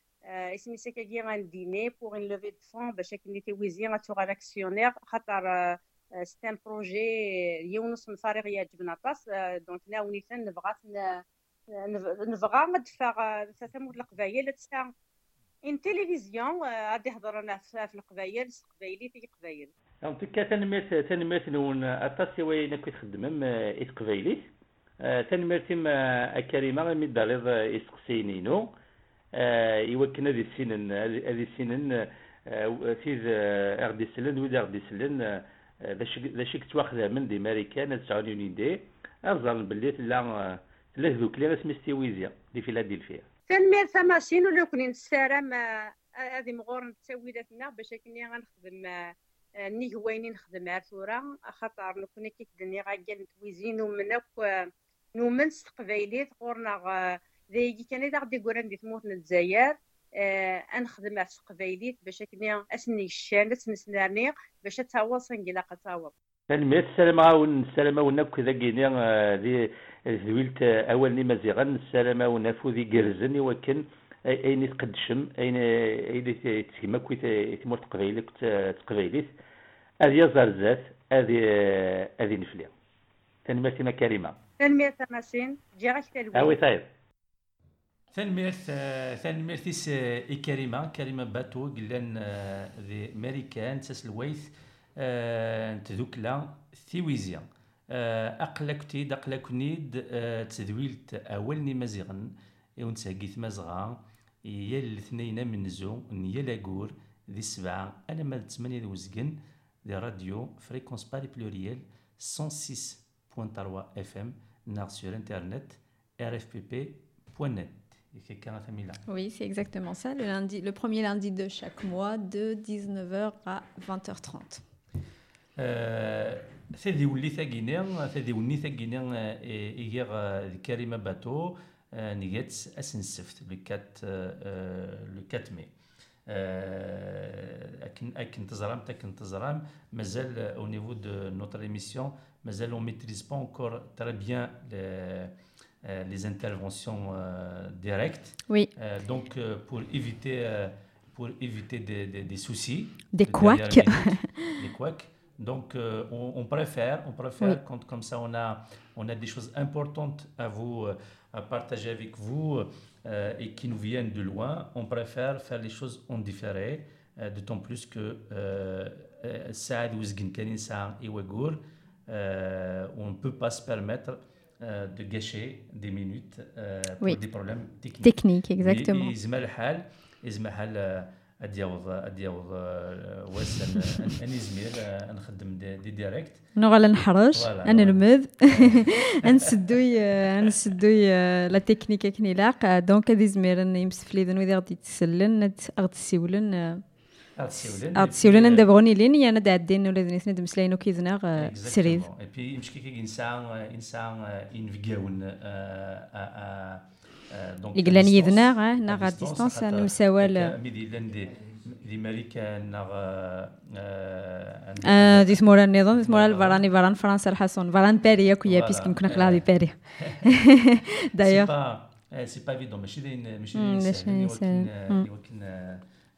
اسمي سكاكي غنديني بوغ ان لوفي دو فون باش كي نيتي ويزي غاتوغ لاكسيونير خاطر سيت ان بروجي يونس من فريق يعجبنا طاس دونك ناوني نبغى نبغى ندفع ثلاثة مود القبايل تسع ان تلفزيون غادي يهضر أنا في القبايل القبايلي في القبايل دونك تنميت تنميت نون اطاس وين كنت تخدمم اي تقبايليت تنميت كريمه مي داليض يسقسينينو يوكن هذه السنن هذه السنن تيز أغدي سلن ويد أغدي سلن ذا شيك تواخذها من دي ماريكان تسعون دي ارزان باللي تلا تلا ذوك لي سميستي ويزيا دي فيلادلفيا تنمير ثماسين ولو كني نسارم هذه مغور نتساويلاتنا باش كني غنخدم ني هوايني نخدم عرثورة خاطر نكون كي الدنيا غاكال نتويزين ومنك نومن استقبايلي غورنا ذيكي كان إذا غدي قران دي تموت من آه انخدم على التقبايليت باش أكني أسني الشان تنسنارني باش تاواصل نقلاق تاواصل تنمية السلامة عاون آه، السلامة ونك كذا كيني ذي ذويلت أول ني مزيغن السلامة ونفو ذي قرزن وكن أين تقدشم؟ أين أين تسمى كوي تمور تقبيلك تقبيليت؟ هذه يزار زات هذه هذه نفلي تنمية كريمة تنمية تماسين جيغاش تلوين أوي طيب. تنميرت تنميرتيس اي كريمه كريمه باتو قلان ذي ماريكان تاس الويث تذوكلا ثيويزيا. اقلكتي دقلكنيد تذويلت أولني مزيغن. تساقيت مزغا. يا الاثنين من زو يا لاكور ذي السبعة أنا ما ثمانية ذي وزقن ذي راديو فريكونس باري بلوريال 106.3 إف إم نار سور إنترنت rfpp.net Oui, c'est exactement ça, le, lundi, le premier lundi de chaque mois, de 19h à 20h30. ثدي ولي ثاقينا ثدي ولي ثاقينا إيغير كريمة باتو نيجات أسن السفت لو 4 لو 4 مي اكن اكن تزرام تكن تزرام مازال او نيفو دو نوتر ايميسيون مازال اون ميتريز با انكور تري بيان les interventions euh, directes. Oui. Euh, donc, euh, pour éviter, pour éviter des, des, des soucis. Des couacs. des couacs. Donc, euh, on, on préfère, on préfère Oui. quand comme ça on a, on a des choses importantes à vous, euh, à partager avec vous euh, et qui nous viennent de loin, on préfère faire les choses en différé, euh, d'autant plus que euh, euh, Saad Ouzgin Kanin Saad et euh, on ne peut pas se permettre euh, de gâcher des minutes euh, pour Oui. des problèmes techniques. Technique, exactement. يزمى الحال يزمى الحال ادياوض ادياوض واس اني زميل نخدم دي, دي ديريكت نغ لا نحرج Voilà, أنا. نمذ نسدوي نسدوي لا تكنيك كني لاق دونك هذه زمير يمسفليدن وإذا غادي تسلن غادي تسيولن هاد السيولان ندابغوني لين يا ناد عدين ولاد نيت ندمسلاين وكيزنا سريد اي بي مشكي كي انسان انسان انفكاون دونك يقلان يذنا هنا غا ديستونس نمساوال ميدي لأن دي ماريكان نا دي سمورا النظام دي سمورا الفراني فران فرنسا الحسون فران باري ياك يا بيسك كنا خلاها دي باري دايوغ سي با ايفيدون ماشي ماشي ولكن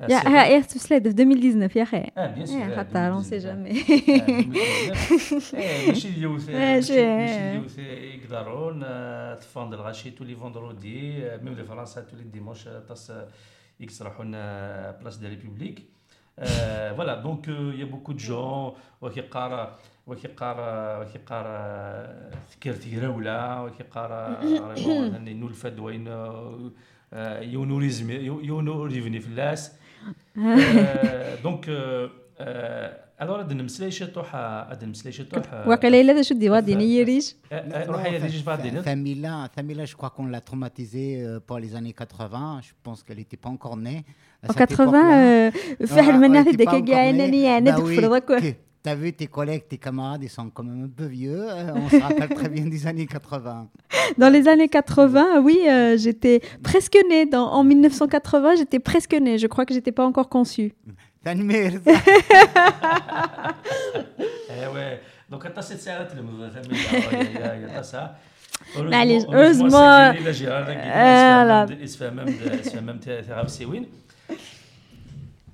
يا ها إيه تسلاد في 2019 يا أخي آه بيان سور حتى رون سي 2019. جامي ماشي اليوث ماشي. اليوث يقدرون تفاند الغاشي تولي فوندرودي ميم لي فرنسا تولي ديمونش آه، تاس يكسرحون بلاس دي ريبوبليك فوالا دونك يا بوكو دو جون وكيقرا وكيقرا وكيقرا فكرتي راوله وكيقرا نولفد وين آه، يونوريزم يونوريفني فلاس دونك الوغ هاد نمسلاي شي طوحه هاد نمسلاي شي طوحه واقيلا الا ذا شو دي وادي نيريش روح هي ديجي بعدين Famila, Famila, je crois qu'on l'a traumatisée euh, pour les années 80. Je pense qu'elle n'était pas encore née. à En cette 80 époque-là. آه، في Ouais, واحد ouais, المناث t'es ديك pas encore كاع né. انني Bah انا oui, تفرضك que- T'as vu tes collègues, tes camarades, ils sont quand même un peu vieux. euh, On se rappelle très bien des années 80. Dans les années 80, oui, euh, j'étais presque née. Dans, en 1980, j'étais presque née. Je crois que j'étais pas encore conçue. تنمير ايوا دونك حتى ست ساعات تلمذ ثمانية يا تسعة معليش، heureusement- آه، لا.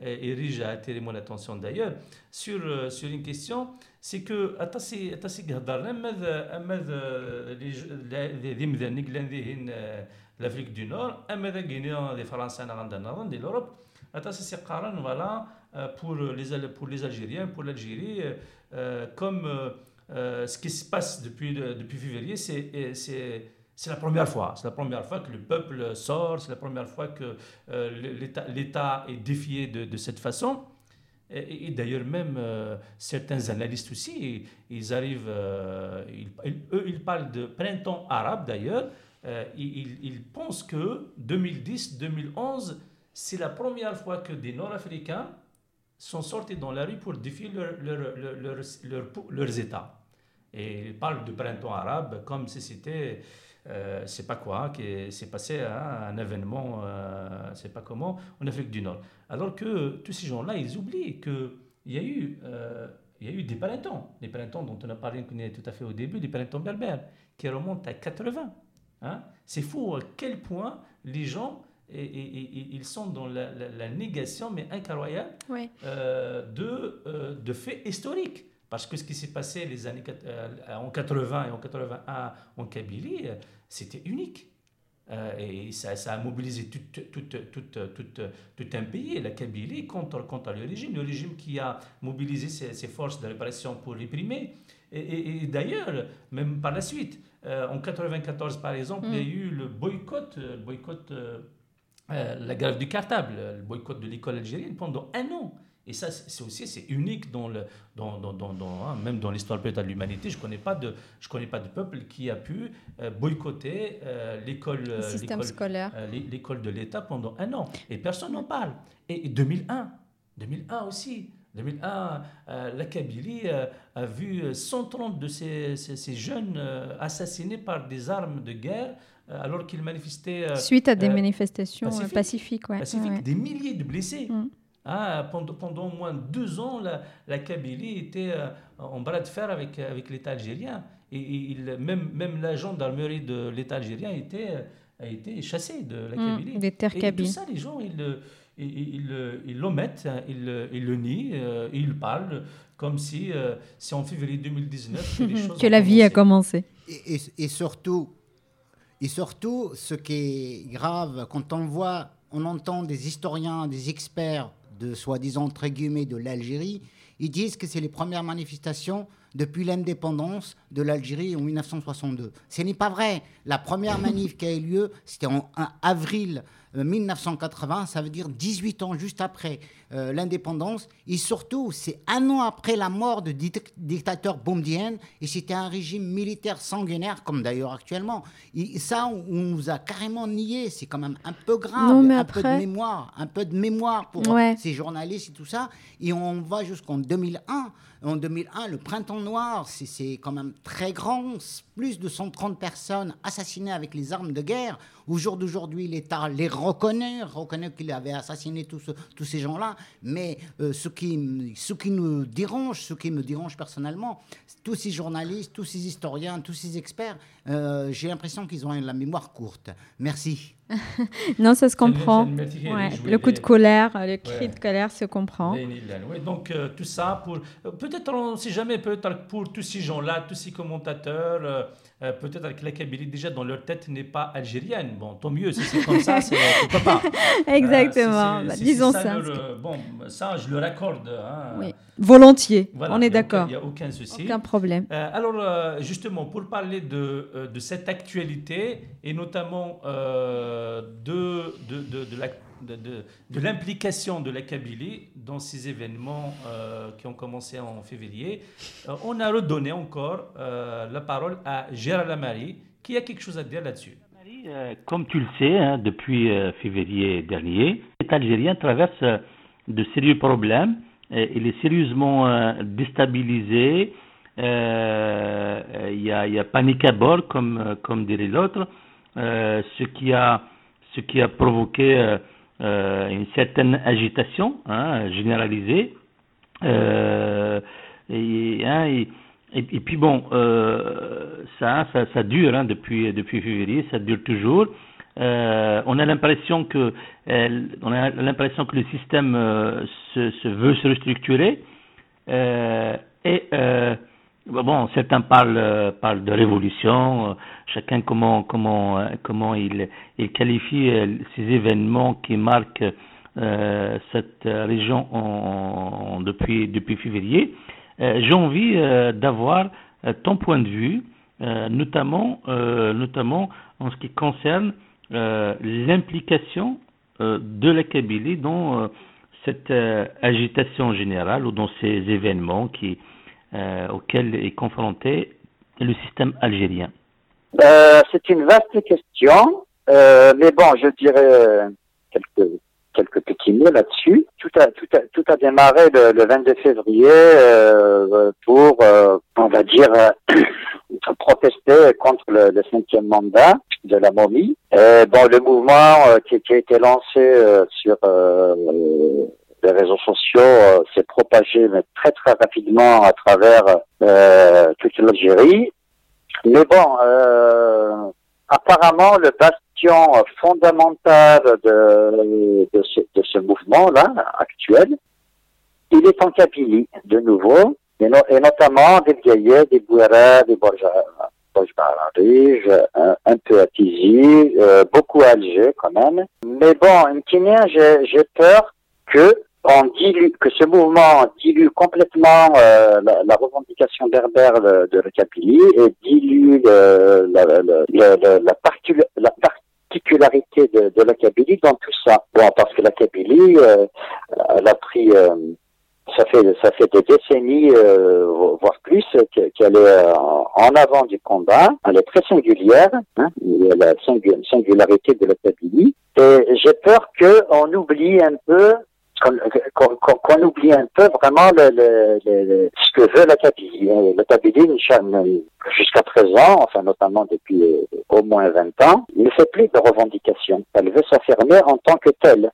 et, et Rige a attiré mon attention d'ailleurs, sur, euh, sur une question, c'est que أتاسي أتاسي قهضرنا ماذا ماذا ذي مذني قلنا ذي لافريك دو نور أما ذا غينيا دي فرنسا أنا عندنا نظن دي l'Europe أتاسي سي قارن voilà euh, pour les Al- pour les Algériens pour l'Algérie euh, comme euh, euh, ce qui se passe depuis le- depuis février c'est c'est c'est la première fois. C'est la première fois que le peuple sort. C'est la première fois que euh, l'État- est défié de, cette façon. Et, d'ailleurs, même euh, certains analystes aussi, ils arrivent, euh, eux, ils parlent de printemps arabe d'ailleurs. Ils, pensent que 2010-2011, c'est la première fois que des Nord-Africains sont sortis dans la rue pour défier leur- leur- leur- leur- leur- leurs États. Et ils parlent de printemps arabe comme si c'était, euh, c'est pas quoi, que c'est passé hein, un événement, euh, c'est pas comment, en Afrique du Nord. Alors que tous ces gens-là, ils oublient qu'il y a eu, euh, il y a eu des printemps, des printemps dont on a parlé tout à fait au début, des printemps berbères, qui remontent à 80. hein. C'est fou à quel point les gens, et, et- et- ils sont dans la, la- la négation, mais incroyable, Ouais. euh, de, euh, de faits historiques. Parce que ce qui s'est passé les années, euh, en 80 et en 81 en Kabylie, c'était unique. Euh, et ça, ça a mobilisé tout, tout, tout, tout, tout, tout un pays, la Kabylie, contre, contre le régime. Le régime qui a mobilisé ses, ses forces de répression pour réprimer. Et, et- et d'ailleurs, même par la suite, euh, en 94 par exemple, il y a eu le boycott, le boycott, euh, la grève du cartable, le boycott de l'école algérienne pendant un an. Et ça, c'est aussi c'est unique dans le, dans, dans, dans, dans, hein, même dans l'histoire peut-être de l'humanité. Je connais pas de, je connais pas de peuple qui a pu euh, boycotter euh, l'école, Le euh, l'école- scolaire. l'é- l'école de l'État pendant un an. Et personne n'en parle. Et, et 2001, 2001 aussi. 2001, euh, la Kabylie euh, a vu euh, 130 de ces, ces- ces jeunes euh, assassinés par des armes de guerre alors qu'ils manifestaient Suite à des manifestations pacifiques. pacifiques, ouais. pacifiques, ouais. des milliers de blessés. Mm. Ah, pendant, pendant au moins deux ans, la, la Kabylie était euh, en bras de fer avec, avec l'État algérien. Et, et il, même, même la gendarmerie de l'État algérien était, a été chassée de la Mm, Kabylie. des terres Et tout kabyles. ça, les gens, ils, ils, ils, l'omettent, hein, ils, le- ils le nient, euh, et ils parlent comme si euh, c'est en février 2019 que les choses que la vie a commencé. commencé. Et, et- et surtout, et surtout, ce qui est grave, quand on voit, on entend des historiens, des experts de soi-disant, entre guillemets, de l'Algérie, ils disent que c'est les premières manifestations depuis l'indépendance de l'Algérie en 1962. Ce n'est pas vrai. La première manif qui a eu lieu, c'était en avril 1980, ça veut dire 18 ans juste après euh, l'indépendance. Et surtout, c'est un an après la mort du dic- dictateur Boumedienne. Et c'était un régime militaire sanguinaire, comme d'ailleurs actuellement. Et ça, on, on nous a carrément nié. C'est quand même un peu grave. Non, mais un peu de mémoire. Un peu de mémoire pour Ouais. ces journalistes et tout ça. Et on va jusqu'en 2001. En 2001, le printemps noir, c'est quand même très grand. Plus de 130 personnes assassinées avec les armes de guerre. Au jour d'aujourd'hui, l'État les reconnaît, reconnaît qu'il avait assassiné tous, ce- tous ces gens-là. Mais euh, ce, qui, ce qui nous dérange, ce qui me dérange personnellement, tous ces journalistes, tous ces historiens, tous ces experts, euh, j'ai l'impression qu'ils ont la mémoire courte. Merci. Non, ça se comprend. Ouais, Le coup de colère, le cri Ouais. de colère se comprend. Donc euh, tout ça pour euh, peut-être on ne sait jamais peut-être pour tous ces gens-là, tous ces commentateurs, euh, euh, peut-être avec la Kabylie déjà dans leur tête n'est pas algérienne. Bon, tant mieux si c'est comme ça, c'est pourquoi pas. Exactement. Euh, si Bah, si disons ça. leur, euh, bon, ça je le raccorde. hein. Oui. Volontiers, Voilà, on est d'accord. Il n'y a aucun souci. Aucun problème. Euh, alors, euh, justement, pour parler de, euh, de cette actualité et notamment euh, de, de, de, de la- de- de- de l'implication de la Kabylie dans ces événements euh, qui ont commencé en février, euh, on a redonné encore euh, la parole à Gérald Lamari qui a quelque chose à dire là-dessus. Comme tu le sais, hein, depuis euh, février dernier, l'État algérien traverse de sérieux problèmes. Il est sérieusement euh, déstabilisé. Il y, a, il y a panique à bord, comme, comme dirait l'autre, euh, ce, qui a, ce qui a provoqué euh, euh, une certaine agitation hein, généralisée. Euh, et, hein, et, et- puis bon, euh, ça, ça, dure hein, depuis, depuis février, ça dure toujours. On a l'impression que, on a l'impression que le système se, se veut se restructurer. Et bon, certains parlent, euh, parlent de révolution. euh, chacun comment comment euh, comment il il qualifie ces événements qui marquent euh, cette région en- en- depuis depuis février. J'ai envie euh, d'avoir ton point de vue, notamment notamment en ce qui concerne l'implication de la Kabylie dans cette agitation générale ou dans ces événements qui, euh, auxquels est confronté le système algérien. Euh, c'est une vaste question, euh, mais bon, je dirais quelques quelques petits mots là-dessus. Tout a tout a démarré le, le 22 février pour, on va dire, protester contre le, cinquième mandat de la momie. Bon, le mouvement qui, qui a été lancé sur les réseaux sociaux euh, s'est propagé très très rapidement à travers euh, toute l'Algérie. Mais bon, euh, apparemment, le bastion fondamental de, de ce, mouvement-là, actuel, il est en Kabylie, de nouveau, et, no- et notamment des Gaillet, des Bouera, des Bojbararij, un, un peu à Tizi, beaucoup à Alger quand même. Mais bon, j'ai peur que on dilue, que ce mouvement dilue complètement euh, la, la revendication berbère de, de la Kabylie et dilue la, la, la, la, la particul- la particularité de, de la Kabylie dans tout ça. Bon, parce que la Kabylie, euh, elle a pris, euh, ça fait ça fait des décennies, euh, voire plus, que- qu'elle est euh, en avant du combat. Elle est très singulière, hein, la singu- singularité de la Kabylie. Et j'ai peur qu'on oublie un peu qu'on qu'on oublie un peu vraiment le, le- le- ce que veut la Kabylie. Euh, La Kabylie, jusqu'à présent, enfin notamment depuis euh, au moins 20 ans, ne fait plus de revendications. Elle veut s'affirmer en tant que telle.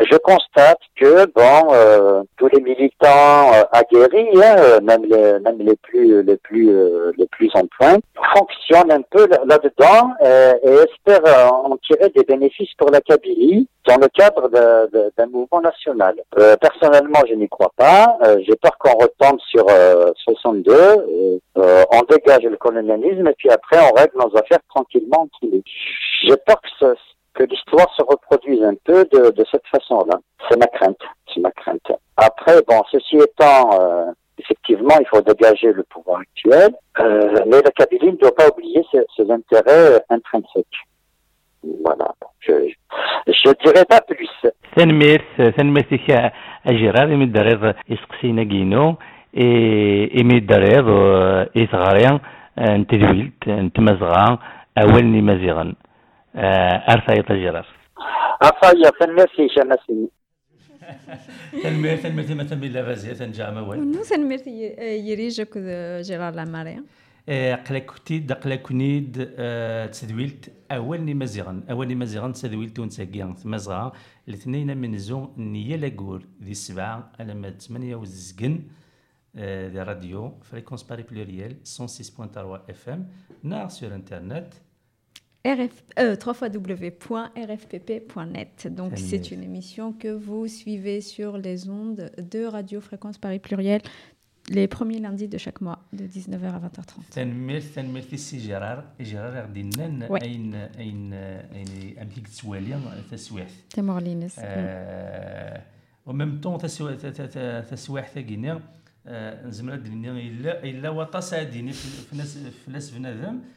Je constate que bon, euh, tous les militants euh, aguerris, hein, euh, même les même les plus les plus euh, les plus en pointe, fonctionnent un peu là- là-dedans euh, et espèrent en tirer des bénéfices pour la Kabylie dans le cadre d'un mouvement national. Euh, personnellement, je n'y crois pas. J'ai peur qu'on retombe sur euh, 62, euh, euh, on dégage le colonialisme et puis après on règle nos affaires tranquillement. J'ai peur que, ce- que l'histoire se reproduise un peu de, de cette façon-là. C'est ma crainte. C'est ma crainte. Après, bon, ceci étant, euh, effectivement, il faut dégager le pouvoir actuel, euh, mais la Kabylie ne doit pas oublier ses, ses intérêts intrinsèques. Voilà. Je, je dirais pas plus. تنميرت تنميرتك أجرار إمي الدريض إسقسينا كينو إمي الدريض إثغاريا نتدويلت نتمزغا أولني مزيغا أرثايط أجرار Afaya, merci, merci. تنمير تنمير ما تنمير لا فازية تنجا موال ونوسن مرتي يريجك جيرار لاماريا قلاكوتيد قلاكونيد آه، تسدويلت اولني مزيغن اولني مزيغن تسدويلت ونساقيان مزغا الاثنين من زون نيا لاكور دي السبعة على ما ثمانية وززقن آه، دي راديو فريكونس باري بلوريال 106.3 اف ام نار سور انترنت RF, euh, www.rfpp.net. Donc, Très c'est bien. une émission que vous suivez sur les ondes de Radio Fréquence Paris Pluriel les premiers lundis de chaque mois, de 19h à 20h30. تنمير تنمير في سي جرار جرار غادي نان Ouais. اين اين اين امليك تسواليا تسويحت Temorlines. آه، وميم طون تسواح تاكيني نزمر ديني الا الا وطاس ديني في في ناس في ناس بنادم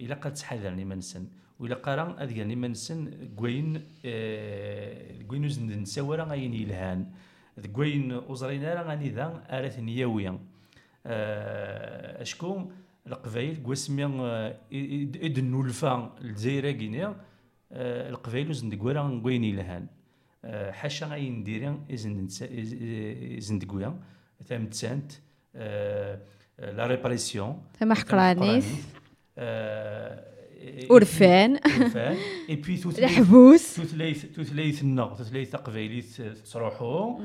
إلا قد تحذر لمنسن وإلا قرأ اديان لي منسن كوين كوين آه، وزن نساورا غاين يلهان. كوين وزرينا راه غاني ذا أرات نياوية. آه، أشكو القبائل كوسمي إدن آه، نولفا لزايرة كينيا القبائل وزن دكوارا كوين يلهان. حاشا غاين ديرين إزن دكويا ثامت سانت لا ريباريسيون. ثم حقرانيث. أورفان أورفان اي الحبوس تثليث تثليث النغ تثليث تقبيليت تروحو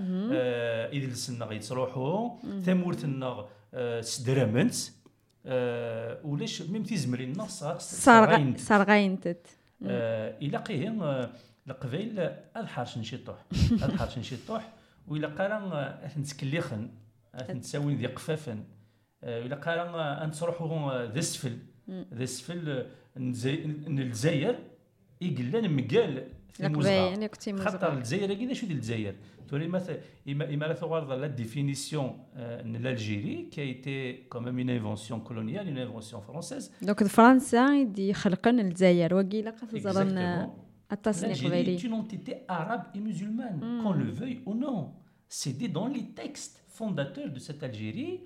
اذلس النغ يتروحو ثمورت النغ سدرمنت ولاش ميم تيزمري النغ سارغينت صارغاينتت إلى قيهم القبيل هذا حارش نشيطوح هذا حارش نشيطوح وإلا قارن أثنت نتساوين ذي قفافن وإلا قارن نتروحو ذا السفل ذا السفل الجزائر يقلان مقال في المزرعة. القبايل كنتي خاطر مزرعة الجزائر كي شو ديال الجزائر توري مثلا إما إما لا تغرض لا ديفينيسيون de l'Algérie qui a été quand même une invention coloniale, une invention française. دونك فرنسا يدي خلقن الجزائر وكيلا قتزرن Exactement. التصنيف L'Algérie قبيلي est une entité arabe et musulmane, qu'on le veuille ou non. C'est dit dans les textes fondateurs de cette Algérie.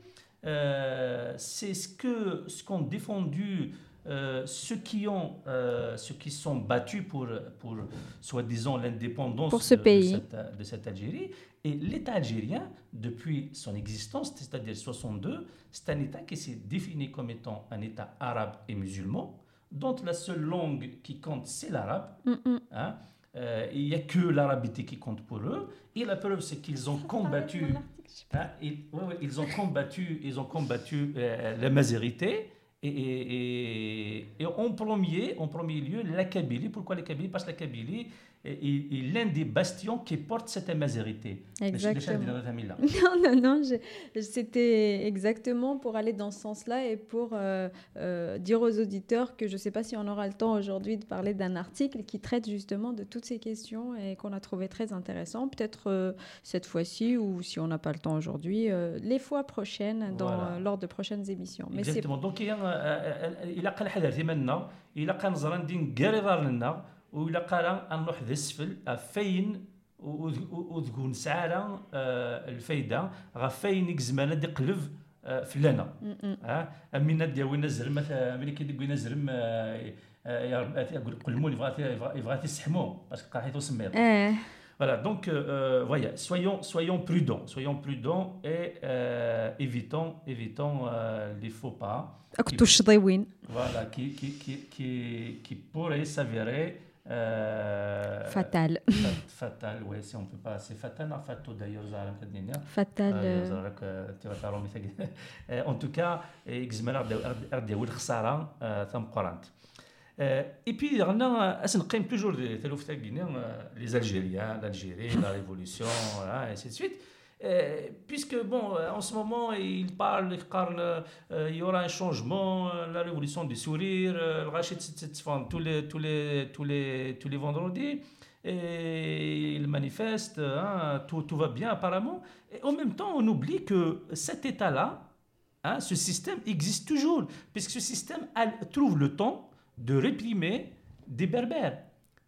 Euh, c'est ce que ce qu'ont défendu euh, ceux qui ont euh, ceux qui sont battus pour pour soi-disant l'indépendance Pour ce de, pays. de cette, de cette Algérie et l'État algérien depuis son existence c'est-à-dire 62 c'est un État qui s'est défini comme étant un État arabe et musulman dont la seule langue qui compte c'est l'arabe Hein. Euh, Il n'y a que l'arabité qui compte pour eux. Et la preuve, c'est qu'ils ont combattu. Hein, ils, ont combattu, ils ont combattu euh, la majorité et, et- et- et en, premier, en premier lieu, la Kabylie. Pourquoi la Kabylie Parce que la Kabylie est, l'un des bastions qui porte cette majorité. Exactement. Non, non, non, c'était exactement pour aller dans ce sens-là et pour euh, euh, dire aux auditeurs que je ne sais pas si on aura le temps aujourd'hui de parler d'un article qui traite justement de toutes ces questions et qu'on a trouvé très intéressant, peut-être euh, cette fois-ci ou si on n'a pas le temps aujourd'hui, les fois prochaines, lors de prochaines émissions. Exactement. Donc, il y a un... حضرتي منا الى قال نزرا ندين كاري دار لنا والى قال نروح ذا السفل فين وذكون سعاله الفايده غا فين يكزمانا دي قلب آه، فلانا ها امينا ديال الزرم مثلا ملي كيدق وين الزرم يقول لك قلمون يبغى يبغى تسحمو باسكو قاحيتو سمير Eh, Voilà, donc euh, euh, voilà, soyons, soyons prudents, soyons prudents et euh, évitons, évitons euh, les faux pas. أكتو الشضيوين Voilà, qui, qui, qui, qui, qui pourraient s'avérer euh, fatal fa- fatal, ouais, si on peut pas, c'est fatal, non, fatal d'ailleurs, Zahra Mkadnina. fatal آه، euh, زهرك، آه، تي غتعرفوا مثال. آه، en tout cas يجزمنا غديروا الخساره آه، ثم قرانت اي بي غنا اس نقيم توجور دي تلوف تاع غينيا لي الجيريان l'Algérie la révolution voilà, et ainsi de suite Euh, Euh, puisque, bon, euh, en ce moment, il parle, il, parle, euh, il y aura un changement, la révolution du sourire, le rachat de tous les, tous les, tous les, tous les vendredis et il manifeste, hein, tout, tout, va bien apparemment. Et en même temps, on oublie que cet état-là, hein, ce système existe toujours, puisque ce système trouve le temps de réprimer des berbères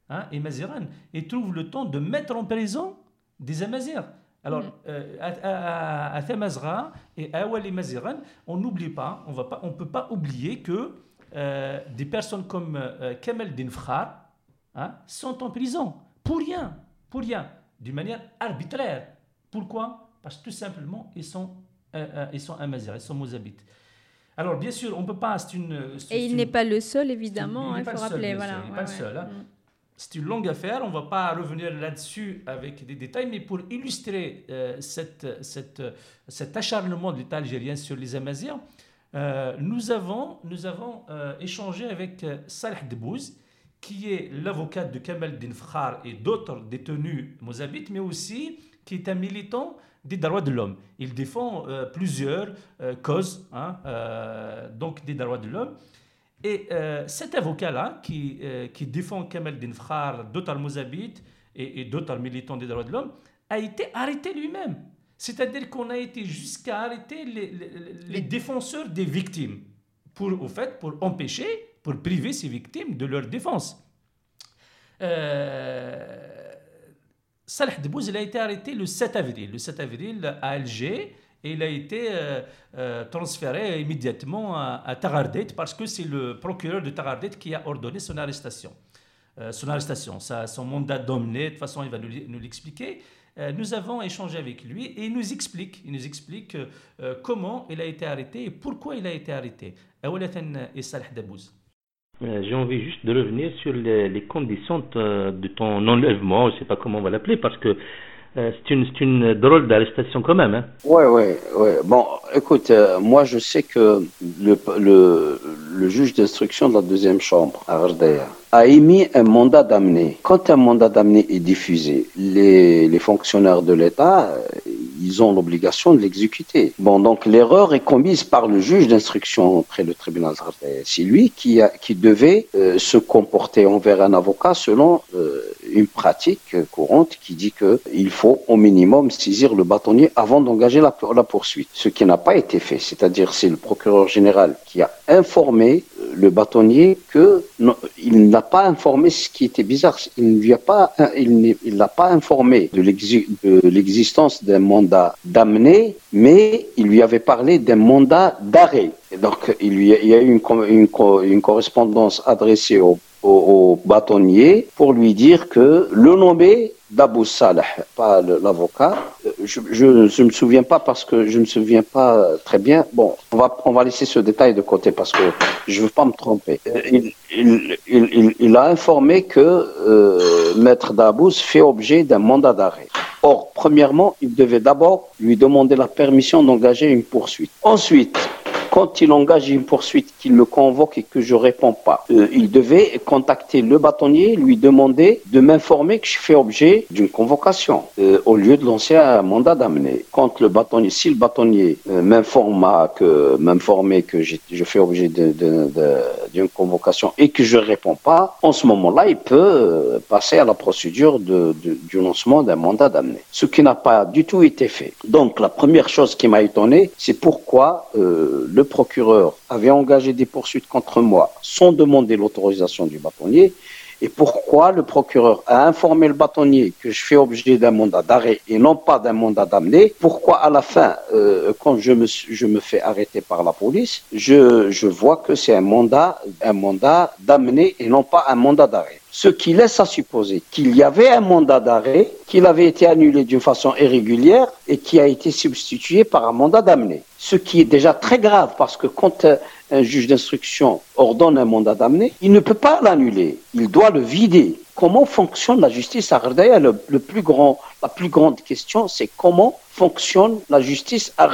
hein, et maziran, et trouve le temps de mettre en prison des amazirs. Alors, euh, à, à, à et à Wali Maziran, on n'oublie pas, on ne peut pas oublier que euh, des personnes comme euh, Kamel Din Fkhar, hein, sont en prison pour rien, pour rien, d'une manière arbitraire. Pourquoi? Parce que tout simplement, ils sont, euh, ils sont amazirs, ils sont mozabites. Alors, bien sûr, on ne peut pas. une- et il une- n'est pas le seul évidemment hein, il pas faut seul, rappeler voilà il n'est ouais, pas le seul, hein. Mm. C'est une longue affaire, on ne va pas revenir là-dessus avec des détails, mais pour illustrer euh, cet acharnement de l'État algérien sur les Amazirs, euh, nous avons, euh, échangé avec euh, Saleh Debouz, qui est l'avocat de Kamal Din Fkhar et d'autres détenus mozabites, mais aussi qui est un militant des droits de l'homme. Il défend plusieurs causes, hein, donc des droits de l'homme. Et euh, cet avocat-là, qui, euh, qui défend Kamal Din Fkhar, d'autres mozabites et, et d'autres militants des droits de l'homme, a été arrêté lui-même. C'est-à-dire qu'on a été jusqu'à arrêter les, les- les défenseurs des victimes, pour, au fait, pour empêcher, pour priver ces victimes de leur défense. Euh, Salah Debouz, il a été arrêté le 7 avril. Le 7 avril à Alger et il a été euh, euh, transféré immédiatement à, à parce que c'est le procureur de Tagardet qui a ordonné son arrestation. Euh, son arrestation, son mandat d'emmener, de toute façon, il va nous, l'expliquer. nous avons échangé avec lui et il nous explique, il nous explique comment il a été arrêté et pourquoi il a été arrêté. J'ai envie juste de revenir sur les, les conditions de ton enlèvement, je ne sais pas comment on va l'appeler, parce que euh, c'est une, une drôle d'arrestation quand même. Hein. Ouais, ouais, ouais. Bon, écoute, euh, moi je sais que le, le, le juge d'instruction de la deuxième chambre à a émis un mandat d'amener. Quand un mandat d'amener est diffusé, les, les fonctionnaires de l'État, ils ont l'obligation de l'exécuter. Bon, donc l'erreur est commise par le juge d'instruction auprès du tribunal. C'est lui qui, a, qui devait euh, se comporter envers un avocat selon euh, une pratique courante qui dit que il faut au minimum saisir le bâtonnier avant d'engager la, la poursuite. Ce qui n'a pas été fait. C'est-à-dire c'est le procureur général qui a informé le bâtonnier que non, il n'a pas informé ce qui était bizarre. Il ne lui a pas, il n'a pas informé de l'exi- de l'existence d'un mandat d'amener, mais il lui avait parlé d'un mandat d'arrêt. Donc il, y a eu une, co- une, co- une correspondance adressée au, au bâtonnier pour lui dire que le nommé d'Abou Salah, pas l'avocat, euh, je, je, je me souviens pas parce que je me souviens pas très bien. Bon, on va, on va laisser ce détail de côté parce que je veux pas me tromper. Euh, Il, il, il, il, a informé que euh, Maître Dabous fait objet d'un mandat d'arrêt. Or, premièrement, il devait d'abord lui demander la permission d'engager une poursuite. Ensuite, quand il engage une poursuite, qu'il me convoque et que je réponds pas, euh, il devait contacter le bâtonnier, lui demander de m'informer que je fais objet d'une convocation, euh, au lieu de lancer un mandat d'amener. Quand le bâtonnier, si le bâtonnier euh, que m'informer que je fais objet d'une convocation et que je réponds pas, en ce moment-là, il peut passer à la procédure de, du lancement d'un mandat d'amener. Ce qui n'a pas du tout été fait. Donc, la première chose qui m'a étonné, c'est pourquoi euh, le procureur avait engagé des poursuites contre moi sans demander l'autorisation du bâtonnier et pourquoi le procureur a informé le bâtonnier que je fais objet d'un mandat d'arrêt et non pas d'un mandat d'amener? Pourquoi à la fin, euh, quand je me, fais arrêter par la police, je, je vois que c'est un mandat, un mandat d'amener et non pas un mandat d'arrêt? Ce qui laisse à supposer qu'il y avait un mandat d'arrêt, qu'il avait été annulé d'une façon irrégulière et qui a été substitué par un mandat d'amener. Ce qui est déjà très grave parce que quand euh, un juge d'instruction ordonne un mandat d'amener, il ne peut pas l'annuler, il doit le vider. Comment fonctionne la justice à Gherdaya le, plus grand, La plus grande question, c'est comment fonctionne la justice à.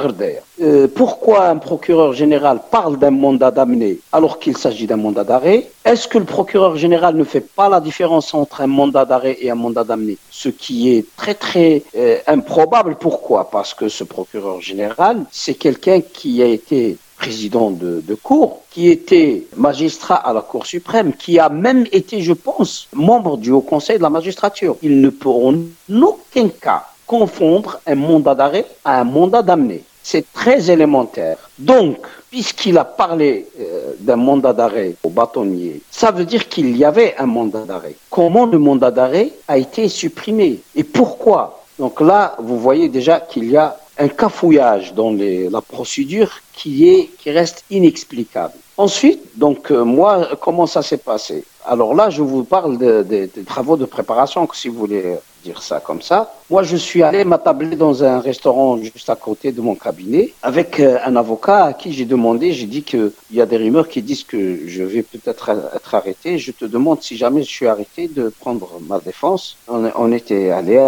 Euh, pourquoi un procureur général parle d'un mandat d'amener alors qu'il s'agit d'un mandat d'arrêt? Est-ce que le procureur général ne fait pas la différence entre un mandat d'arrêt et un mandat d'amener? Ce qui est très très euh, improbable. Pourquoi? Parce que ce procureur général, c'est quelqu'un qui a été président de, cour, qui était magistrat à la Cour suprême, qui a même été, je pense, membre du Haut Conseil de la magistrature. Ils ne pourront en aucun cas confondre un mandat d'arrêt à un mandat d'amener. C'est très élémentaire. Donc, puisqu'il a parlé euh, d'un mandat d'arrêt au bâtonnier, ça veut dire qu'il y avait un mandat d'arrêt. Comment le mandat d'arrêt a été supprimé? Et pourquoi? Donc là, vous voyez déjà qu'il y a un cafouillage dans les- la procédure qui, est, qui reste inexplicable. Ensuite, donc euh, moi, comment ça s'est passé? Alors là, je vous parle de- de- des travaux de préparation, si vous voulez dire ça comme ça. Moi, je suis allé m'attabler dans un restaurant juste à côté de mon cabinet avec euh, un avocat à qui j'ai demandé, j'ai dit qu'il y a des rumeurs qui disent que je vais peut-être être arrêté. Je te demande si jamais je suis arrêté de prendre ma défense. On, on était allé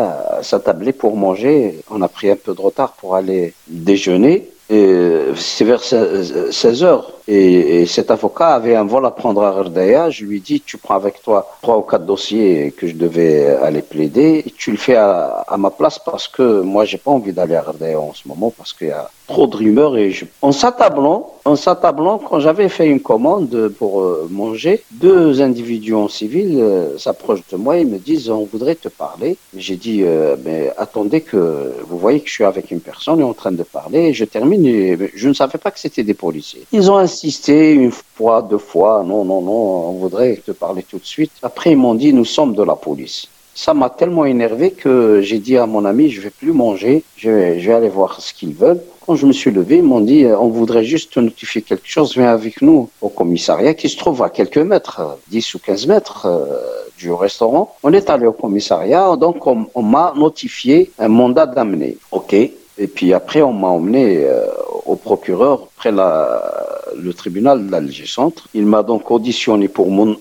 s'attabler pour manger. On a pris un peu de retard pour aller déjeuner. C'est vers 16 heures. Et, et cet avocat avait un vol à prendre à Ardaya. Je lui dis, tu prends avec toi trois ou quatre dossiers que je devais aller plaider. Tu le fais à, ma place parce que moi, j'ai pas envie d'aller à Ardaya en ce moment parce qu'il y a trop de rumeurs. Et je... En s'attablant, en s'attablant, quand j'avais fait une commande pour euh, manger, deux individus en civil euh, s'approchent de moi et me disent, on voudrait te parler. J'ai dit, euh, mais attendez que vous voyez que je suis avec une personne et en train de parler. Je termine. Et je ne savais pas que c'était des policiers. Ils ont une fois, deux fois. Non, non, non, on voudrait te parler tout de suite. Après, ils m'ont dit, nous sommes de la police. Ça m'a tellement énervé que j'ai dit à mon ami, je vais plus manger, je vais, aller voir ce qu'ils veulent. Quand je me suis levé, ils m'ont dit, on voudrait juste te notifier quelque chose, viens avec nous au commissariat qui se trouve à quelques mètres, 10 ou 15 mètres euh, du restaurant. On est allé au commissariat, donc on, on m'a notifié un mandat d'amener. OK. Et puis après, on m'a emmené euh, au procureur près la, le tribunal d'Alger Centre. Il m'a donc auditionné pour me,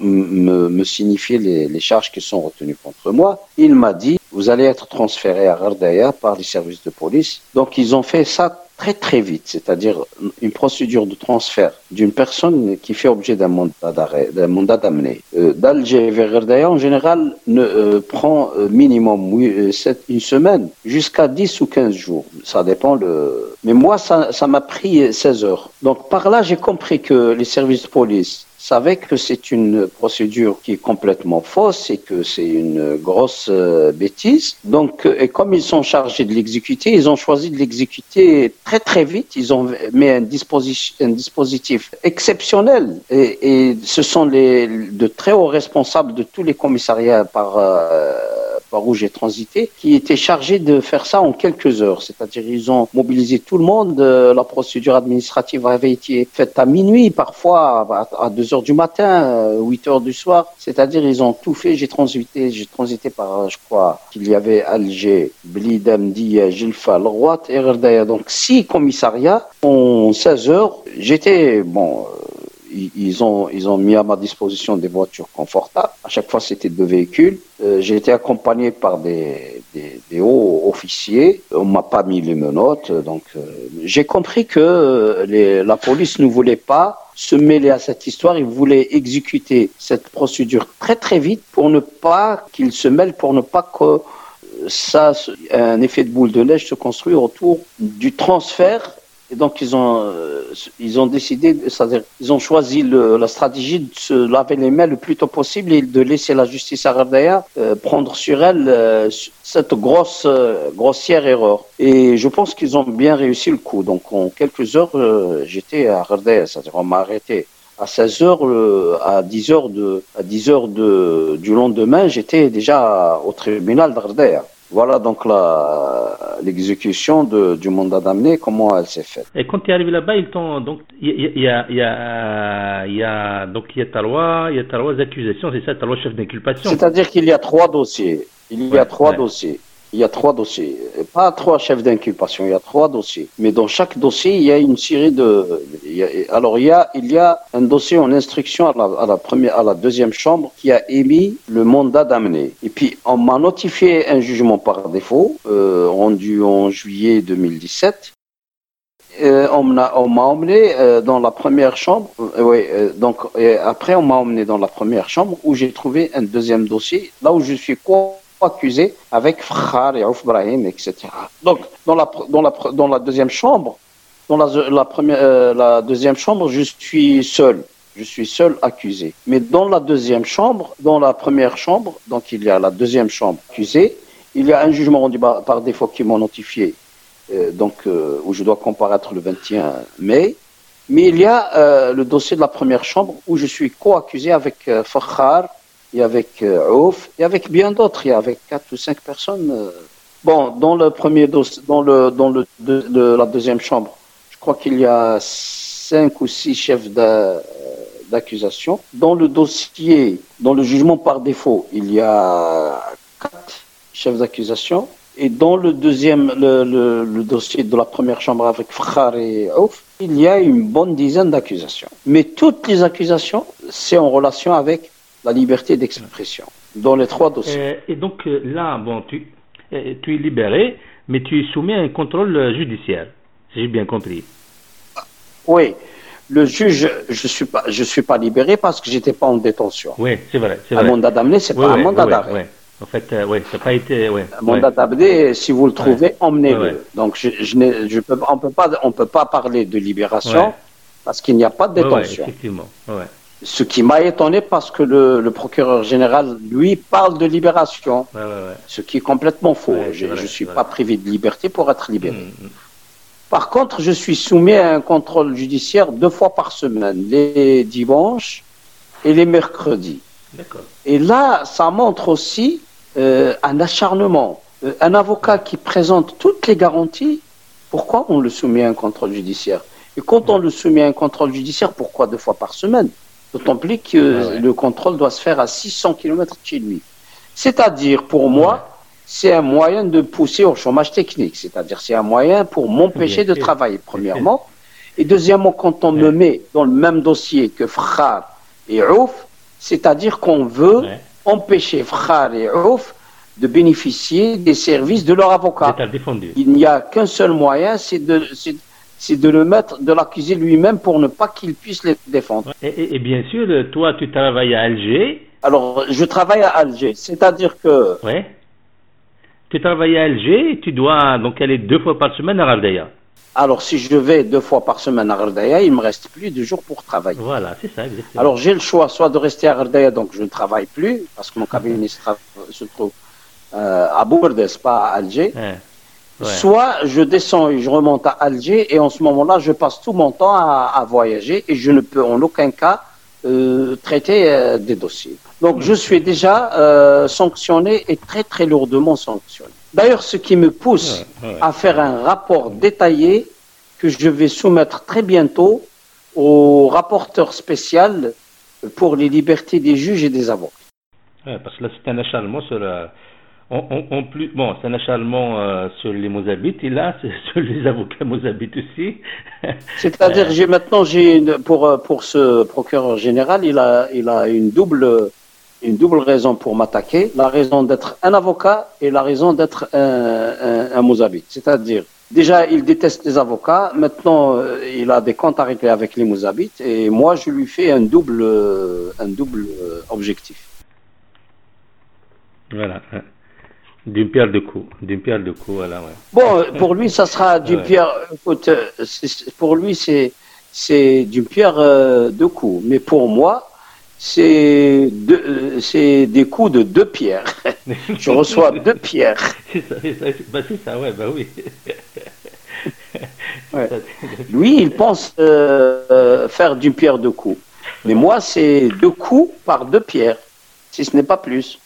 me, signifier les, les, charges qui sont retenues contre moi. Il m'a dit, vous allez être transféré à Rardaya par les services de police. Donc ils ont fait ça très très vite, c'est-à-dire une procédure de transfert d'une personne qui fait objet d'un mandat d'arrêt, d'un mandat d'amener. Euh, D'Alger vers Rardaya, en général, ne euh, prend euh, minimum une semaine jusqu'à 10 ou 15 jours. Ça dépend le... Mais moi, ça m'a pris 16 heures. Donc par là, j'ai compris que les services de police savaient que c'est une procédure qui est complètement fausse et que c'est une grosse euh, bêtise. Donc, euh, et comme ils sont chargés de l'exécuter, ils ont choisi de l'exécuter très très vite. Ils ont mis un, dispositif, exceptionnel et, ce sont les de très hauts responsables de tous les commissariats par euh, par où j'ai transité, qui étaient chargés de faire ça en quelques heures. C'est-à-dire ils ont mobilisé tout le monde. La procédure administrative avait été faite à minuit, parfois à, à 2 heures du matin, euh, 8 heures du soir. C'est-à-dire ils ont tout fait. J'ai transité, j'ai transité par, je crois, qu'il y avait Alger, Blidam, Dia, Gilfa, Leroy et Rerdaya. Donc six commissariats en 16 heures. J'étais, bon, ils ont, ils ont mis à ma disposition des voitures confortables. À chaque fois, c'était deux véhicules. Euh, j'ai été accompagné par des, hauts officiers. On m'a pas mis les menottes, donc euh, j'ai compris que euh, la police ne voulait pas se mêler à cette histoire. Ils voulaient exécuter cette procédure très très vite pour ne pas qu'ils se mêlent, pour ne pas que ça, un effet de boule de neige se construit autour du transfert et donc ils ont euh, ils ont décidé, c'est-à-dire ils ont choisi la stratégie de se laver les mains le plus tôt possible et de laisser la justice à euh, prendre sur elle euh, cette grosse euh, grossière erreur. Et je pense qu'ils ont bien réussi le coup. Donc en quelques heures, j'étais à Ardea, c'est-à-dire on m'a arrêté à 16 heures, euh, à 10 heures de à 10 heures de du lendemain, j'étais déjà au tribunal d'Ardea. Voilà donc la- l'exécution de- du mandat d'amener, comment elle s'est faite. Et quand tu es arrivé là-bas, ils t'ont donc il y y a, il y a, il y a donc il y a trois il y a trois accusations, c'est ça, trois chefs d'inculpation. C'est-à-dire qu'il y a trois dossiers. Il y Ouais, a trois ouais. dossiers. Il y a trois dossiers. Pas trois chefs d'inculpation, il y a trois dossiers. Mais dans chaque dossier, il y a une série de. alors, il y a, il y a un dossier en instruction à la, première, à la deuxième chambre qui a émis le mandat d'amener. Et puis, on m'a notifié un jugement par défaut, euh, rendu en juillet 2017. Euh, on m'a emmené euh, dans la première chambre. Euh, oui, donc après on m'a emmené dans la première chambre où j'ai trouvé un deuxième dossier, là où je suis co-accusé avec Frère et Ouf Brahim, etc. Donc dans la dans la dans la deuxième chambre, dans la, première euh, la deuxième chambre, je suis seul. Je suis seul accusé. Mais dans la deuxième chambre, dans la première chambre, donc il y a la deuxième chambre accusée, il y a un jugement rendu par, par défaut qui m'a notifié euh, donc euh, où je dois comparaître le 21 mai. Mais il y a le dossier de la première chambre où je suis co-accusé avec Fakhar et avec euh, Ouf et avec bien d'autres, il y a avec quatre ou cinq personnes. euh. Bon, dans le premier dans le dans le de, la deuxième chambre, je crois qu'il y a cinq ou six chefs d'a- d'accusation. Dans le dossier, dans le jugement par défaut, il y a quatre chefs d'accusation. Et dans le deuxième, le, le- dossier de la première chambre avec Frère et Ouf, il y a une bonne dizaine d'accusations. Mais toutes les accusations, c'est en relation avec la liberté d'expression. Dans les trois dossiers. Euh, et donc euh, là, bon, tu, euh, tu es libéré, mais tu es soumis à un contrôle judiciaire, si j'ai bien compris. Oui, le juge, je suis pas, je suis pas libéré parce que j'étais pas en détention. Oui, c'est vrai, Un vrai. mandat d'amener, c'est Oui, pas oui, un mandat oui, d'arrêt. En fait, euh, oui, ça n'a pas été. Ouais, Un mandat d'amener, si vous le trouvez, emmenez-le. Ouais, ouais. Donc, je, je je peux, on peut pas, on peut pas parler de libération Ouais. parce qu'il n'y a pas de Ouais, ouais, détention. effectivement. Ce qui m'a étonné parce que le, le procureur général, lui, parle de libération, Ouais, ouais, ouais. ce qui est complètement faux. Je ne suis pas privé de liberté pour être libéré. Mm, mm. Par contre, je suis soumis à un contrôle judiciaire deux fois par semaine, les dimanches et les mercredis. Et là, ça montre aussi euh, un acharnement. Euh, un avocat qui présente toutes les garanties, pourquoi on le soumet à un contrôle judiciaire? Et quand on le soumet à un contrôle judiciaire, pourquoi deux fois par semaine? D'autant plus que Ah ouais. le contrôle doit se faire à 600 km de chez lui. C'est-à-dire, pour moi, c'est un moyen de pousser au chômage technique. C'est-à-dire, c'est un moyen pour m'empêcher de travailler, premièrement. Et deuxièmement, quand on me met dans le même dossier que Frère et Ouf, c'est-à-dire qu'on veut Ouais. empêcher Frère et Ouf de bénéficier des services de leur avocat. Il n'y a qu'un seul moyen, c'est de, c'est, de le mettre, de l'accuser lui-même pour ne pas qu'il puisse les défendre. Et, et- et bien sûr, euh, toi, tu travailles à Alger. Alors, je travaille à Alger, c'est-à-dire que Ouais. Tu travailles à Alger et tu dois donc aller deux fois par semaine à Ardea. Alors, si je vais deux fois par semaine à Ardaya, il me reste plus de jours pour travailler. Voilà, c'est ça, exactement. Alors, j'ai le choix soit de rester à Ardaya, donc je ne travaille plus, parce que mon cabinet se trouve euh, à Bourdes, pas à Alger. Ouais. Ouais. Soit je descends et je remonte à Alger, et en ce moment-là, je passe tout mon temps à, à voyager, et je ne peux en aucun cas euh, traiter euh, des dossiers. Donc, je suis déjà euh, sanctionné et très très lourdement sanctionné. D'ailleurs, ce qui me pousse Ouais, ouais. à faire un rapport détaillé que je vais soumettre très bientôt au rapporteur spécial pour les libertés des juges et des avocats. Ouais, parce que là, c'est un acharnement sur. En, en- en plus, bon, c'est un acharnement euh, sur les Mozabites, et là, c'est sur les avocats Mozabites aussi. C'est-à-dire, j'ai maintenant, j'ai pour euh, pour ce procureur général, il a il a une double une double raison pour m'attaquer, la raison d'être un avocat et la raison d'être un, un, un mouzabite. C'est-à-dire, déjà, il déteste les avocats, maintenant, euh, il a des comptes à régler avec les mouzabites, et moi, je lui fais un double, un double objectif. Voilà. D'une pierre deux coups. D'une pierre deux coups, voilà, ouais. Bon, euh, pour lui, ça sera d'une Ouais. pierre. Écoute, euh, pour lui, c'est c'est d'une pierre euh, deux coups. Mais pour moi, c'est euh, c'est des coups de deux pierres. Je reçois deux pierres. C'est ça, c'est ça, c'est- bah, c'est ça, ouais, bah oui. Ouais. Lui, il pense euh, faire d'une pierre deux coups. Mais moi, c'est deux coups par deux pierres, si ce n'est pas plus.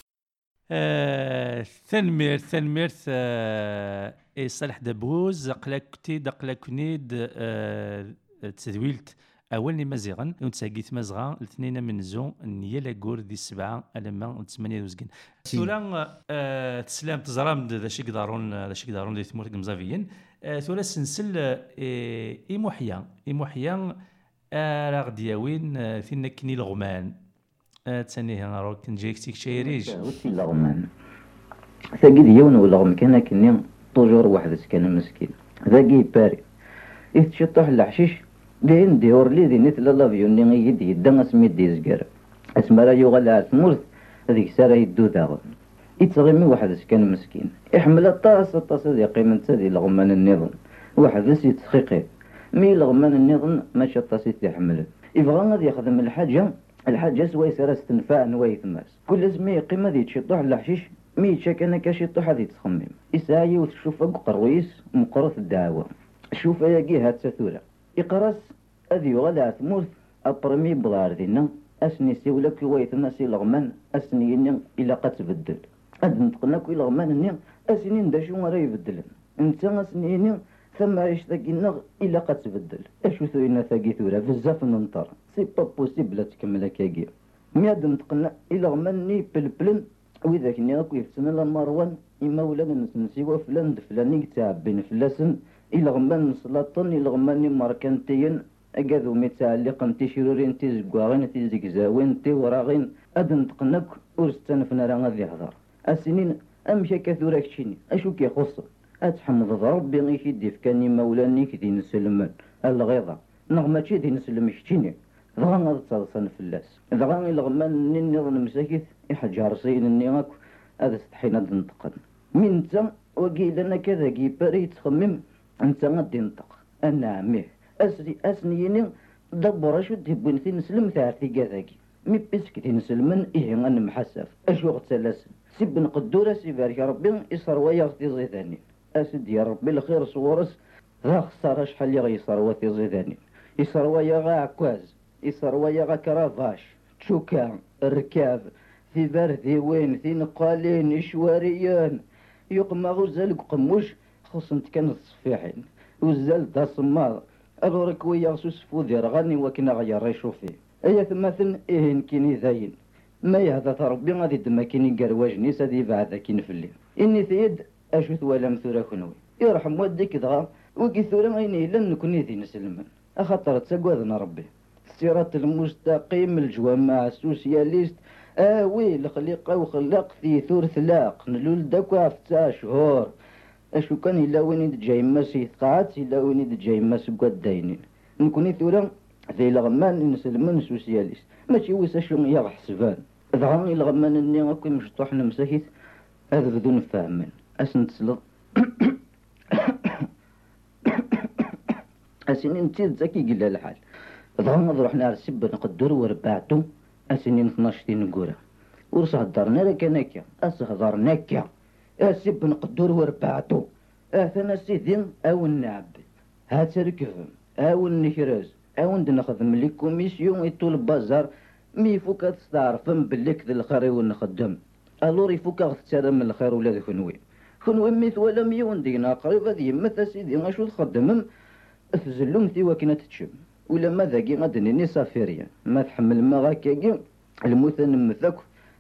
آه، ثنمير ثنمير آه، اي صالح دبوز قلاك كنتي دقلا كنيد آه، تدويلت أولني مزيغا ونتساقيت مزغا الاثنين من زو نيا لاكور دي السبعه الما ثمانية. ثولا آه، تسلام تزرام ذا شي قدارون ذا شي قدارون دي ثمورت مزافيين آه، ثولا سنسل آه، اي محيا اي محيا آه، راه غدياوين آه، فينا كني الغمان آه، تسانيه روك نجيك تيك شايريج وسي لغمان ثاقي ديون ولغم كان كني طوجور واحد كان مسكين. ذاقي باري. إذ تشطح العشيش دين ديور لي دي نتلا لافيون ني يدي يدا اسمي دي زكار اسما راه يغال على ثمورت هذيك سارة يدو داغن. يتغمي واحد كان مسكين. يحمل الطاس الطاس هذه قيمة هذه لغمان النظام واحد يتخيقي مي لغمان النظام ماشي الطاس يتحمل يبغى غادي يخدم الحاجة؟ الحاجة سواي سارة استنفاع نواي ثماس كل زمي قيمة ذي تشطح الحشيش مي تشاك أنا كاشطح هذي تخمم يسعى وتشوف قرويس مقرث الدعوة. شوف ياقي هاد سثورة يقرس أذي غلا ثمورث أبرمي بضار دينا. أسني سيولك ويثنا سي لغمان أسني إني إلا قد تبدل أد نتقناك إلا غمان إني أسني نداشو مرا يبدلن انت أسني ثم عيش النغ إلا قد تبدل أشو ثوينا ثاقي ثورة؟ بزاف ننطر. سي با بوسيبل تكمل كاكي مياد نتقنا إلا غماني بلبلن وإذا كني أكو يفتنا لمروان إما ولا نسنسي وفلان دفلاني تعبين فلاسن إلا غمان نسلطن إلا غماني ماركنتين أكادو متعلقا تشرورين تزقواغين تزقزاوين توراغين أد نتقنك ورستنفنا راه غادي يهضر السنين أمشي كثورة كشيني أشو كيخص أتحمد ربي غيش يدي فكاني مولاني كدي نسلمان الغيظة نغمة دي نسلم كشيني ضغن غتصرصن اللاس ضغن الغمان نني ضن مساكيت يحجر سين اني هذا استحينا نطقن من تم وقيل أنا كذا كي باري تخمم أنت غادي نطق أنا عميه أسري اسنيني دبر شو تبين في نسلم ثارتي كذاكي مي بيسك نسلمن إيه غنمحسف أشو غتسلسن سب نقدور سيبارك ربي إصر ويا زيداني. اسد يا ربي الخير صورس ذا خسارة شحال يغي صروا في زيداني. يصر ويا غا ويغا كرافاش تشوكا الركاب في بردي وين في نقالين إشواريان يقما غزال قموش خصنت كان الصفيحين. وزال دا صمار أبرك ويا سوس فوذي رغاني وكنا غير يشوفي أيا ثماثن إيه كيني ذاين. ما يهذا ربي غادي دما كيني قرواجني سادي بعد كين في الليل. إني ثيد أشوث ولا مثورة كنوي. يرحم والديك دغا وكي ثورة غيني لن نكوني ذي نسلمن. أخطر تسقوذنا ربي. الصراط المستقيم الجوامع السوسياليست. آه وي الخليقة وخلق في ثور ثلاق نلول داكوا في شهور. أشو كان إلا وين جاي ماس يتقاعد إلا وين جاي ماس قد داينين نكوني ثورا ذي الغمان نسلمن سوسياليست. ماشي ويس شو يا حسبان. ذا الغمان إني اكو مشطوح نمسكيت هذا بدون فهم أسن تسلط. اسنين تيد زكي قلا الحال. ظهرنا رحنا السب نقدر وربعتو أسنين 12 نقورة ورس هدرنا لك نكيا أس هضرنا كيا السب نقدر وربعتو اثنا سيدين أو النعب هات ركفم أو النكراز أو نخدم لي كوميسيون يطول البازار مي فوك تستعرفم باللي كذا الخير ونخدم. الور يفوك تسالم من الخير ولا كنوي كنوي ميت ولا ميون دينا قريب هذه يمثل سيدي غاشو تخدمم؟ تزلم ثي وكنا تتشم. ولا ما ذاكي غادنيني صافيريا ما تحمل ما غاكاكي المثن مثاك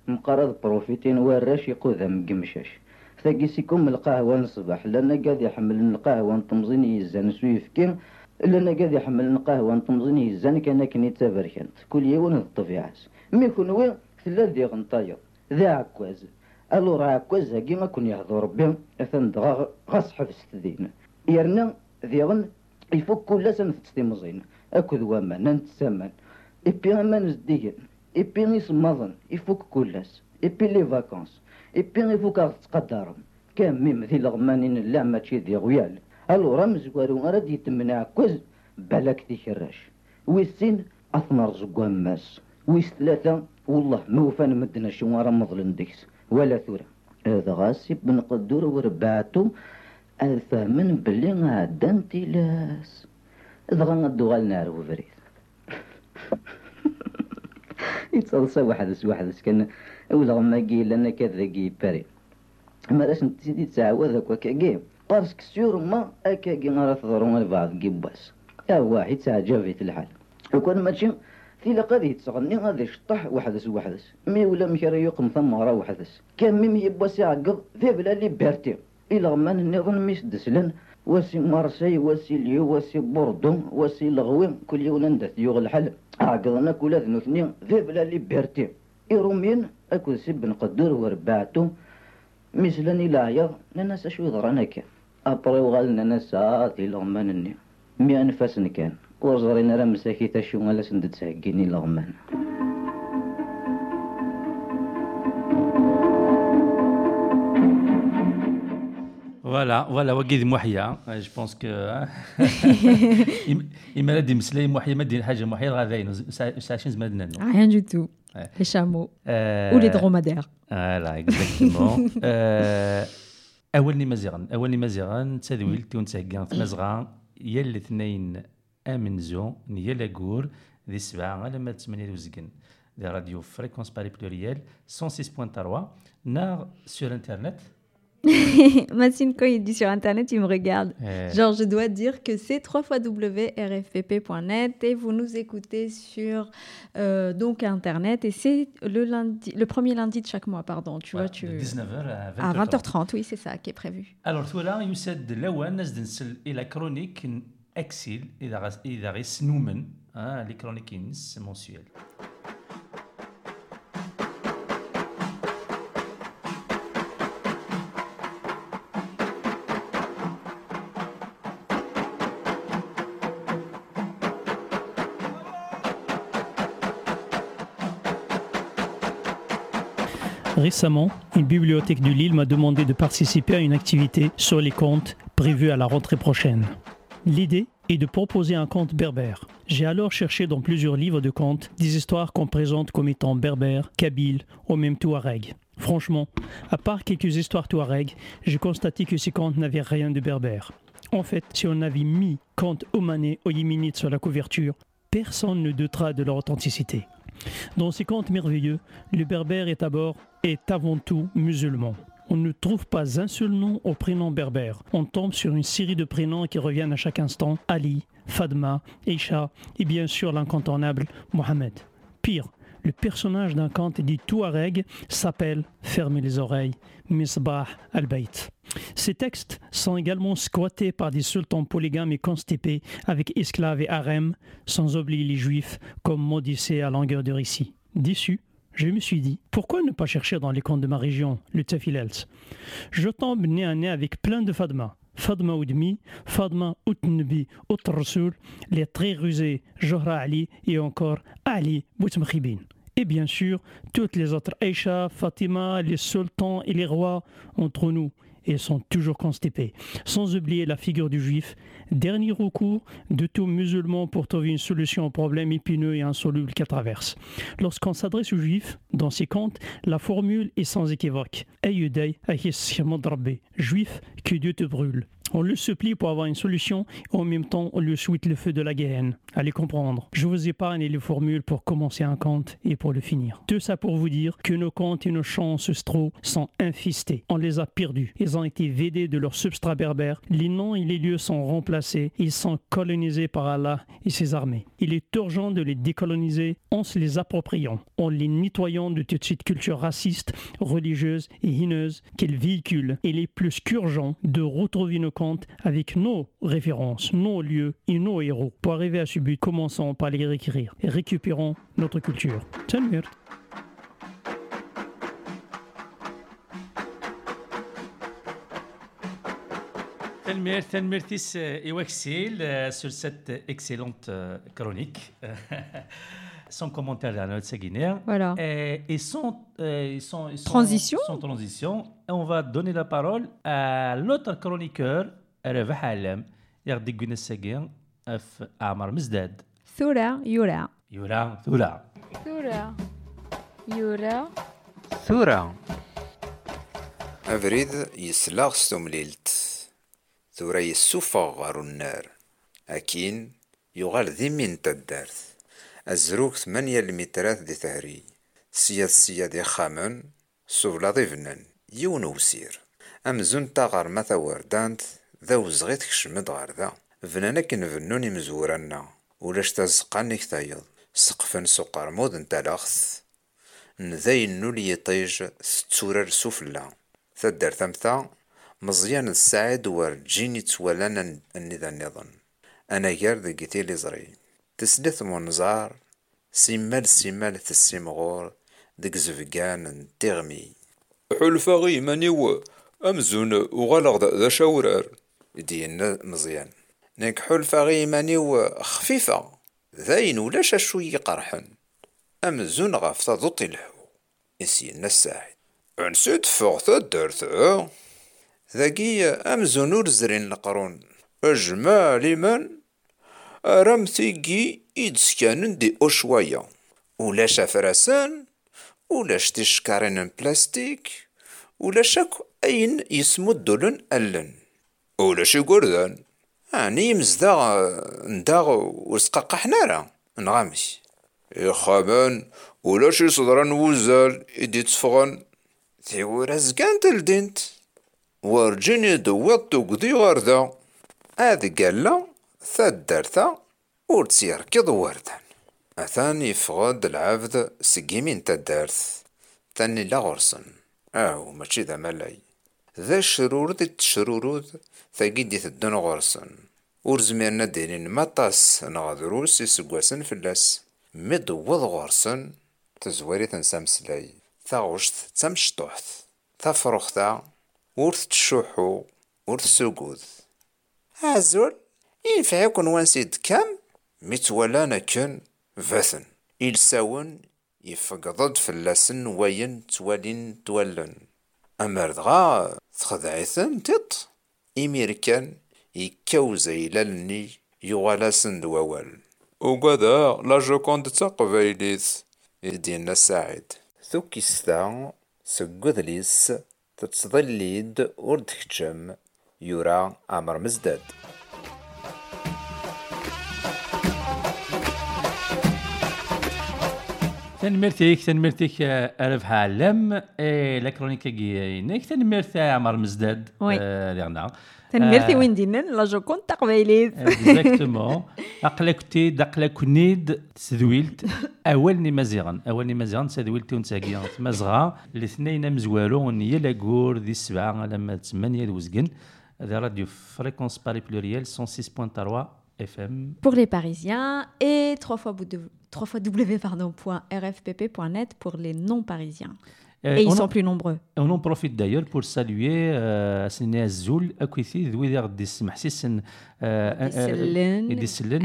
مقرض بروفيتين وراش يقوذا مقمشاش ثاقي سيكم القهوة نصبح لأنا قاعد يحمل القهوة نطمزين يزان سويفكين لأنا قاعد يحمل القهوة نطمزين يزان كان كني تبركنت كل يوم الطبيعة مي كنوي تلا ذي غنطايا. ذي عكواز. ألو راه عكواز هاكي ما كون يهضر ربي. أثن دغا غاس حفظ تدين يرنا ذي غن يفك كل سنة تستي أكذ ومن أنت سمن. إبي أمان زديين إبي نيس مظن. إفوك كلس. إبي لي فاكونس. إبي إفوك أغتقدارم كام ميم ذي لغمانين لا ما تشيدي غيال ألو رمز وارو أراد يتمنع كوز بلاك دي شراش ويسين أثنر زقوان ماس. ويس ثلاثة والله موفان وفان مدنا شوارا مظلن ديكس ولا ثورة. إذا غاسي بنقدر ورباتو ألفا من بلي غادا لاس. دغا ندو غالنا عرفو فريد يتصلصا وحدس وحدس كان ولا ما قيل لنا كذا قي باري. ما راش نتزيدي تعاود هكا كاكي باسك سيور ما اكاكي غير تضرون البعض كيباس يا واحد تعجبت الحال. وكان ماشي في لقد تغني غادي شطح وحدس وحدس مي ولا مشري يقم ثم راه وحدس كان ميم يباس يعقب في بلا ليبرتي إلا غمان النظام ميس دسلن. وسي مارسي وسي ليو وسي بوردو وسي لغوي كل يوم ندث يوغ الحل. عقدنا كل ذنو اثنين في بلا ليبرتي إيرومين أكو سب نقدر وربعتو مثلا إلا عيا ناس شو يضرنا كان. أبري وغالنا ناس لغمان الني مي أنفاس كان وزرين راه مساكي تشو غالا سند تسهكيني لغمان. فوالا فوالا وكيد محيا جو بونس كو إما دي مسلاي محيا ما دير حاجه محيا غا ذاين ساشين زمان نانو Rien du tout. Ouais. Les chameaux. Euh, Ou les dromadaires. فوالا اكزاكتومون اولني مزيغن اولني مزيغن تسادويل تون تسهكان في مزغان يا الاثنين امنزو يا لاكور ذي سبعة على ما تسمني وزقن دي راديو فريكونس باري بلوريال 106.3 نار سور انترنت Massine, quand il dit sur Internet, il me regarde. Euh. Genre, je dois dire que c'est 3 www.rfpp.net et vous nous écoutez sur euh, donc Internet. Et c'est le, lundi, le premier lundi de chaque mois, pardon. Tu ouais, vois, tu... De 19h à 20h30. À 20h30, oui, c'est ça qui est prévu. Alors, toi là, Youssef Lawan, et la chronique Exil, il a hein, les chroniques mensuelles. Récemment, une bibliothèque de Lille m'a demandé de participer à une activité sur les contes prévue à la rentrée prochaine. L'idée est de proposer un conte berbère. J'ai alors cherché dans plusieurs livres de contes des histoires qu'on présente comme étant berbères, kabyles ou même touareg. Franchement, à part quelques histoires touareg, j'ai constaté que ces contes n'avaient rien de berbère. En fait, si on avait mis contes omanais ou yéménites sur la couverture, personne ne doutera de leur authenticité. Dans ces contes merveilleux, le berbère est d'abord est avant tout musulman. On ne trouve pas un seul nom au prénom berbère. On tombe sur une série de prénoms qui reviennent à chaque instant Ali, Fadma, Isha et bien sûr l'incontournable Mohamed. Pire, le personnage d'un conte dit Touareg s'appelle, fermez les oreilles, Misbah al-Bayt. Ces textes sont également squattés par des sultans polygames et constipés avec esclaves et harems, sans oublier les juifs comme maudissés à longueur de récit. Déçu, je me suis dit, pourquoi ne pas chercher dans les contes de ma région, le Tafilels Je tombe nez à nez avec plein de Fadma. Fadma Oudmi, Fadma Outnbi Outrasoul, les très rusés Johra Ali et encore Ali Boutmkhibin. Et bien sûr, toutes les autres Aïcha, Fatima, les sultans et les rois entre nous et sont toujours constipés. Sans oublier la figure du juif, dernier recours de tout musulman pour trouver une solution au problème épineux et insoluble qu'elle traverse. Lorsqu'on s'adresse aux juifs, dans ses contes, la formule est sans équivoque. Juif, que Dieu te brûle. On le supplie pour avoir une solution et en même temps on lui souhaite le feu de la guerre. Allez comprendre. Je vous épargne les formules pour commencer un conte et pour le finir. Tout ça pour vous dire que nos contes et nos chants ancestraux sont infestés. On les a perdus. Ils ont été vidés de leur substrat berbère. Les noms et les lieux sont remplacés. Ils sont colonisés par Allah et ses armées. Il est urgent de les décoloniser en se les appropriant, en les nettoyant de toute cette culture raciste, religieuse et hineuse qu'ils véhiculent. Il est plus qu'urgent de retrouver nos avec nos références, nos lieux et nos héros. Pour arriver à ce but, commençons par les réécrire et récupérons notre culture. Sur cette excellente euh, chronique. Sans commentaire à notre Guinée. Voilà. Et, et sans, euh, sans, sans- Transition. sans transition, on va donner la parole à l'autre chroniqueur, Revah Alem, Yardi Guinnessagin, F. Amar Mizdad. ثورة يورا Yura, Thula. ثورة يورا ثورة أبريد يسلاغ ستومليلت ثورة يسوفغ غارو النار أكين يغال ذي من تدارت الزروك ثمانية المترات دي تهري سياد سياد يخامن سوفلا ضيفنن يون وسير أمزون تاغر ما وردانت ذا وزغيت كشمد غار ذا فنانا كنفنوني مزورانا ولاش تزقاني كتايض سقفن سقر مود انتلاخث نذاين نولي يطيج ستورر سفلا تدر ثمثا مزيان السعيد ورجيني تولان النذا النظن أنا غير ذقيتي لي زري تسلث منظار سيمال سيمال تسيمغور ديك زفقان تغمي حلفا مانيو أمزون وغالغ ذا شاورار دينا مزيان نك حلفا مانيو خفيفة ذاين ولاش شوي قرحن أمزون غاف تضطي الحو إسينا الساعد نسيت فوق الدرت ذاكي أمزون ور زرين القرون أجمع لمن أرم تيجي إدسكانن دي أشوايا ولاش فرسان ولاش تشكارن بلاستيك ولاش أكو أين يسمو الدولن ألن ولاش يقردان أني يمزدا نداغ وسقاق حنارا نغامش يخابن ولاش يصدرن وزال إدي تفغن تيورا زكان تلدينت ورجيني دوات تقضي غردا هذا قال ثدرتا ور تسيركض وردان أثاني يفغد العبد سقيمين تدارث ثاني لا غرسن أهو ماشي ذا ملاي ذا الشرور ذي التشرورود ثاقي دي تدن غرسن ور زميرنا دينين مطاس نغدروس يسقواسن فلاس مدوض غرسن تزواري تنسامسلاي تاغوشت تمشطوحت تفرختا ور إن في عيكون وانسيد كام متولانا كن فثن إلساون يفقضد فلاسن وين تولين تولن أمر دغا تخذعثن تط. إميركان يكوز إلى لني يوالا سند ووال وقادا لا جو كونت تقفايليت يدينا ساعد ثوكي ستا سكوذليس تتظليد وردكتشم يورا أمر مزداد. مزداد تنمرتيك تنمرتيك أرف عالم لا كرونيكا جينيك تنمرت عمر مزداد وي. آه، ليغنا تنمرتي وين دينا لا جو كنت تقبيليت. إكزاكتومون. أقلك تيد اقلك نيد تذويلت اولني مزيغن اولني مزيغن تذويلت ونتاقيا تمزغا الاثنين مزوارون يلا كور ذي السبعه لما ثمانية دوزقن. هذا راديو فريكونس باري بلوريال 106.3 اف ام pour les Parisiens et 3 fois, w pardon, point rfpp.net pour les non-parisiens. Et ils sont plus nombreux. On en profite d'ailleurs pour saluer euh, Sine Azul, Akwiti, Dwi Gardi Mahsisen, يدسلن،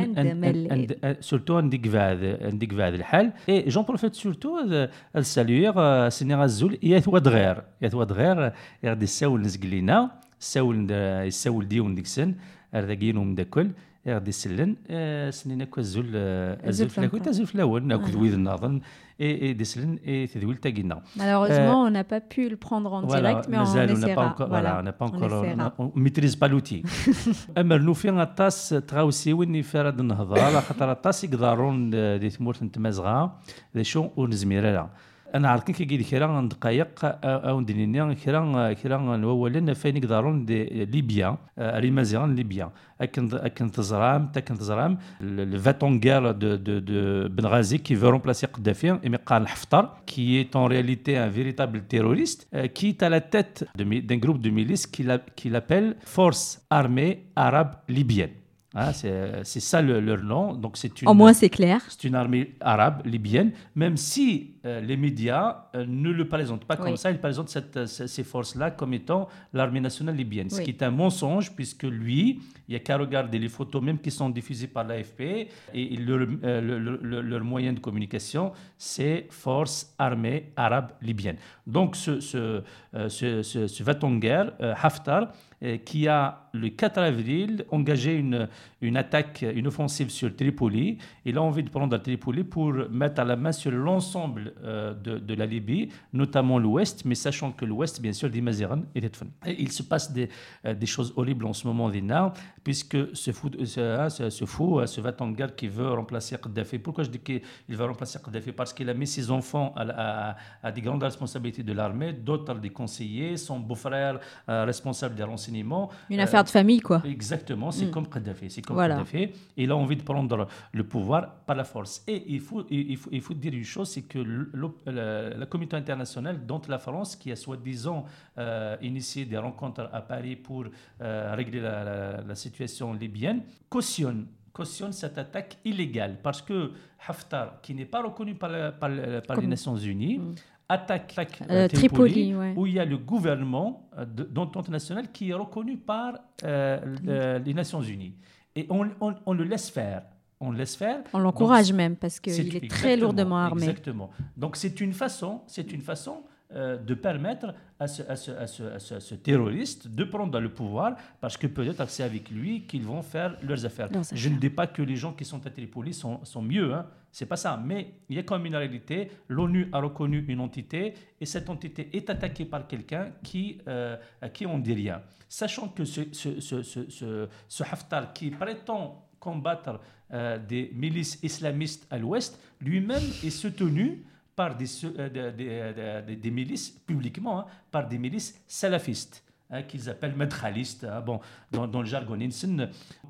عند surtout عندك بعد عندك بعد الحال et j'en profite surtout de de saluer euh, Sine Azul يا ثواد غير يا ثواد غير غادي يساول نزقلينا يساول يساول ديون ديك السن رداكين ومداكل غادي يسلن آه، سنين هكا الزول الزول آه، فلاكوت الزول فلاون هكا ذوي الناظن إي دي سلن إي تدويل تاكينا Malheureusement, آه، on n'a pas pu le prendre en direct, mais on essaiera. Voilà, on n'a pas encore, on ne maîtrise pas l'outil. أما نوفي غطاس تغاوسي وين فراد النهضة خاطر غطاس يقدرون دي تمورت نتمازغا ذا شو ونزميرا لا انا عارف كي كي كرا دقائق او نديني كرا كرا اولا فين يقدرون دي ليبيا ريمازيغان ليبيا اكن اكن تزرام تكن تزرام الفاتونغير دو دو دو بن غازي qui veut remplacer Kadhafi et Miqal Haftar qui est en réalité un véritable terroriste euh, qui est à la tête de mi- d'un groupe de milices qu'il a- qu'il appelle Force armée arabe libyenne Hein, c'est c'est ça le- leur nom. Donc c'est une, Au moins, c'est clair. C'est une armée arabe libyenne, même si euh, les médias euh, ne le présentent pas comme Oui. ça, ils présentent cette- euh, ces ces forces-là comme étant l'armée nationale libyenne, ce qui est un mensonge puisque lui, il n'y a qu'à regarder les photos même qui sont diffusées par l'AFP et leur, euh, le- le- le- leur moyen de communication, c'est Forces armées arabes libyennes. Donc ce, ce, ce, ce, ce va-t-en-guerre, Haftar, qui a le 4 avril engagé une, une attaque, une offensive sur Tripoli. Il a envie de prendre Tripoli pour mettre la main sur l'ensemble euh, de, de la Libye, notamment l'ouest, mais sachant que l'ouest, bien sûr, d'Imaziran et d'Etfen. Et il se passe des, euh, des choses horribles en ce moment, Dina, puisque ce fou, ce, hein, ce, ce fou, euh, ce va-t-en-guerre qui veut remplacer Kadhafi. Pourquoi je dis qu'il va remplacer Kadhafi? Parce qu'il a mis ses enfants à, la- à- à des grandes responsabilités de l'armée, d'autres des conseillers, son beau-frère euh, responsable des renseignements. Une Euh, affaire de famille, quoi. Exactement, c'est Mm. comme Kadhafi. C'est comme Voilà. Kadhafi. Il a envie de prendre le pouvoir par la force. Et il faut, il il faut, il faut dire une chose, c'est que la, communauté internationale, dont la France, qui a soi-disant euh, initié des rencontres à Paris pour euh, régler la, la- la situation libyenne, cautionne cautionne cette attaque illégale parce que Haftar, qui n'est pas reconnu par, la- par la- par les Nations Unies, attaque attaque, Euh, Tripoli, Tripoli, ouais. où il y a le gouvernement de- d'entente nationale qui est reconnu par euh, le- les Nations Unies. Et on, on- on le laisse faire. On le laisse faire. On l'encourage même, parce qu'il est très lourdement armé. Exactement. Donc c'est une façon, c'est une façon euh, de permettre à ce, à, ce, à, ce, à ce- à ce terroriste de prendre le pouvoir parce que peut-être c'est avec lui qu'ils vont faire leurs affaires. Leurs Je ne dis pas que les gens qui sont à Tripoli sont, sont mieux, hein. c'est pas ça. Mais il y a quand même une réalité. L'ONU a reconnu une entité et cette entité est attaquée par quelqu'un qui, euh, à qui on ne dit rien. Sachant que ce- ce Haftar qui prétend combattre euh, des milices islamistes à l'ouest, lui-même est soutenu par des, euh, des milices, publiquement, hein, par des milices salafistes. Hein, qu'ils appellent medkhalistes, hein, bon, dans, le jargon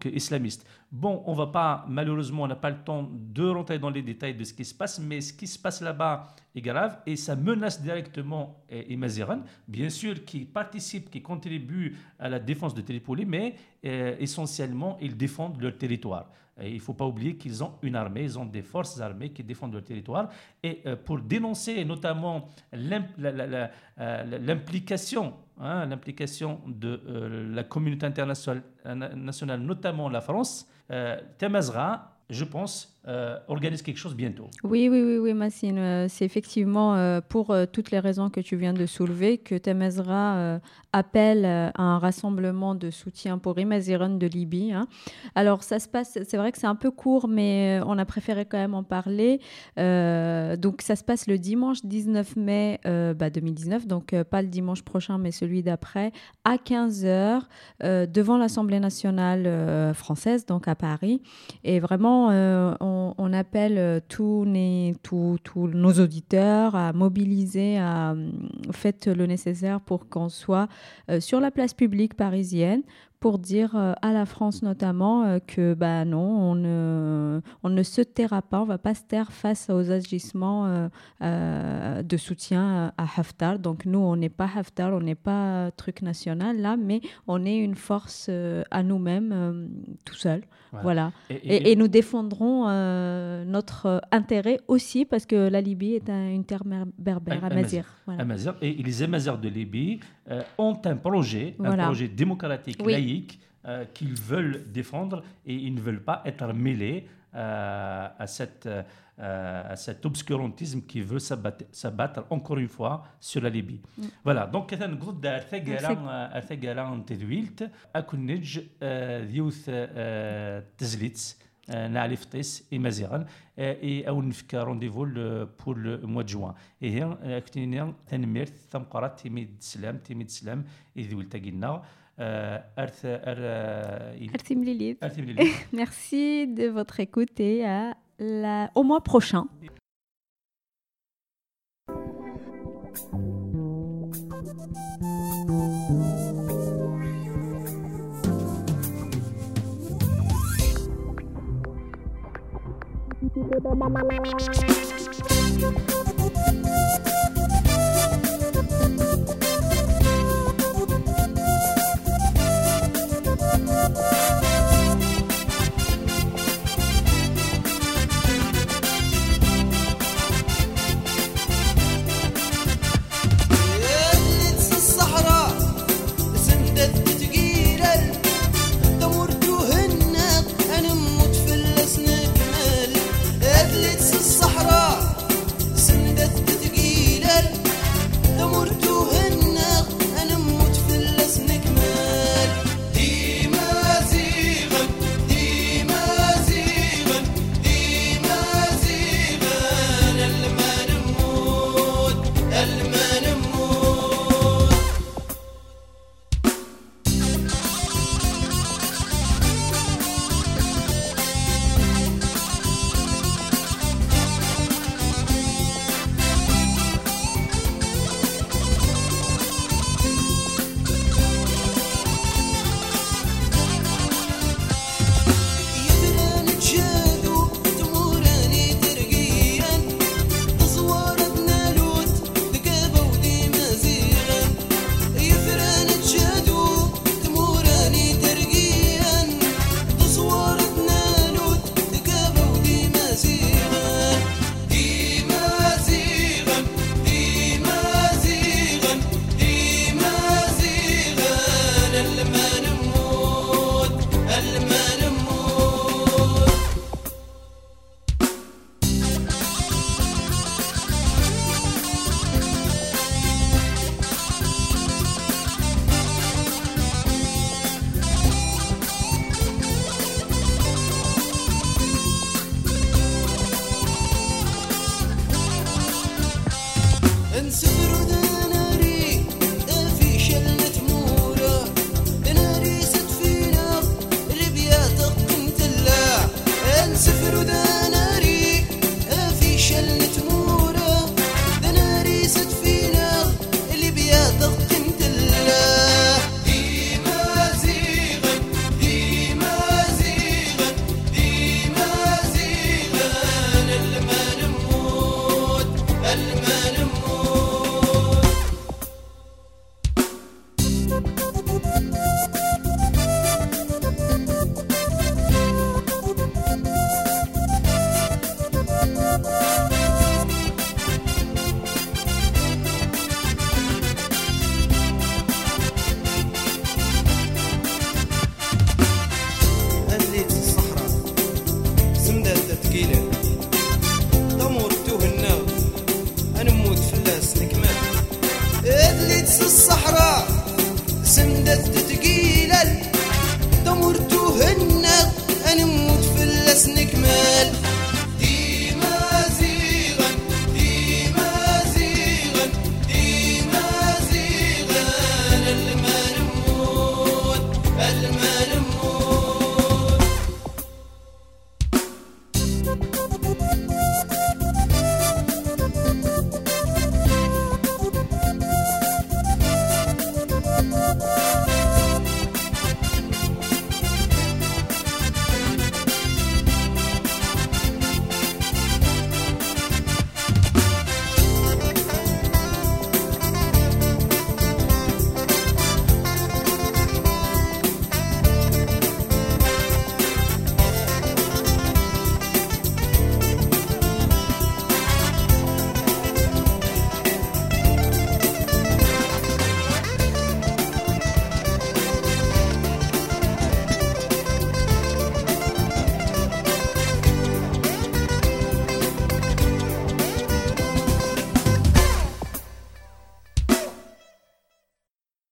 islamistes. Bon, on va pas, malheureusement, on n'a pas le temps de rentrer dans les détails de ce qui se passe, mais ce qui se passe là-bas est grave et ça menace directement euh, Imaziran, bien sûr, qui participe, qui contribue à la défense de Tripoli, mais euh, essentiellement, ils défendent leur territoire. Il ne faut pas oublier qu'ils ont une armée, ils ont des forces armées qui défendent leur territoire. Et euh, pour dénoncer notamment euh, l'implication hein, l'implication de euh, la communauté internationale, nationale, notamment la France, euh, Temazra, je pense, euh, organise quelque chose bientôt. Oui, oui, oui, oui, Massine. euh, C'est effectivement euh, pour euh, toutes les raisons que tu viens de soulever que Temezra appelle à un rassemblement de soutien pour Imaziran de Libye. hein. Alors, ça se passe, c'est vrai que c'est un peu court, mais on a préféré quand même en parler. Donc, ça se passe le dimanche 19 mai euh, bah, 2019, donc pas le dimanche prochain, mais celui d'après, à 15h, devant l'Assemblée nationale française, donc à Paris. Et vraiment, euh, on, appelle euh, tous, tous nos auditeurs à mobiliser, à euh, faites le nécessaire pour qu'on soit euh, sur la place publique parisienne pour dire euh, à la France notamment euh, que bah non, on ne, on ne se taira pas, on va pas se taire face aux agissements euh, de soutien à Haftar. Donc nous, on n'est pas Haftar, on n'est pas truc national là, mais on est une force à nous-mêmes, tout seul. Voilà. Voilà. Et- Et, et- et nous défendrons notre intérêt aussi parce que la Libye est un- une terre berbère, Am- amazir. Voilà. Et les Amazirs de Libye euh, ont un projet, un projet démocratique, laïque, euh, qu'ils veulent défendre et ils ne veulent pas être mêlés euh, à, cette, à cet obscurantisme qui veut s'abattre, encore une fois sur la Libye. Mm. Voilà, donc c'est un groupe d'Arthagalan Tedwilt, à Youth Tezlitz. آه، نعرف طيس آه، إي أو نفك رونديفو بور موا جوان اي إيه كتينا تنميرت تمقرات تيميد سلام تيميد سلام إذ ولتا قلنا. آه، أرث أرث مليليت Merci de votre écoute et à la... au mois prochain. Thank you.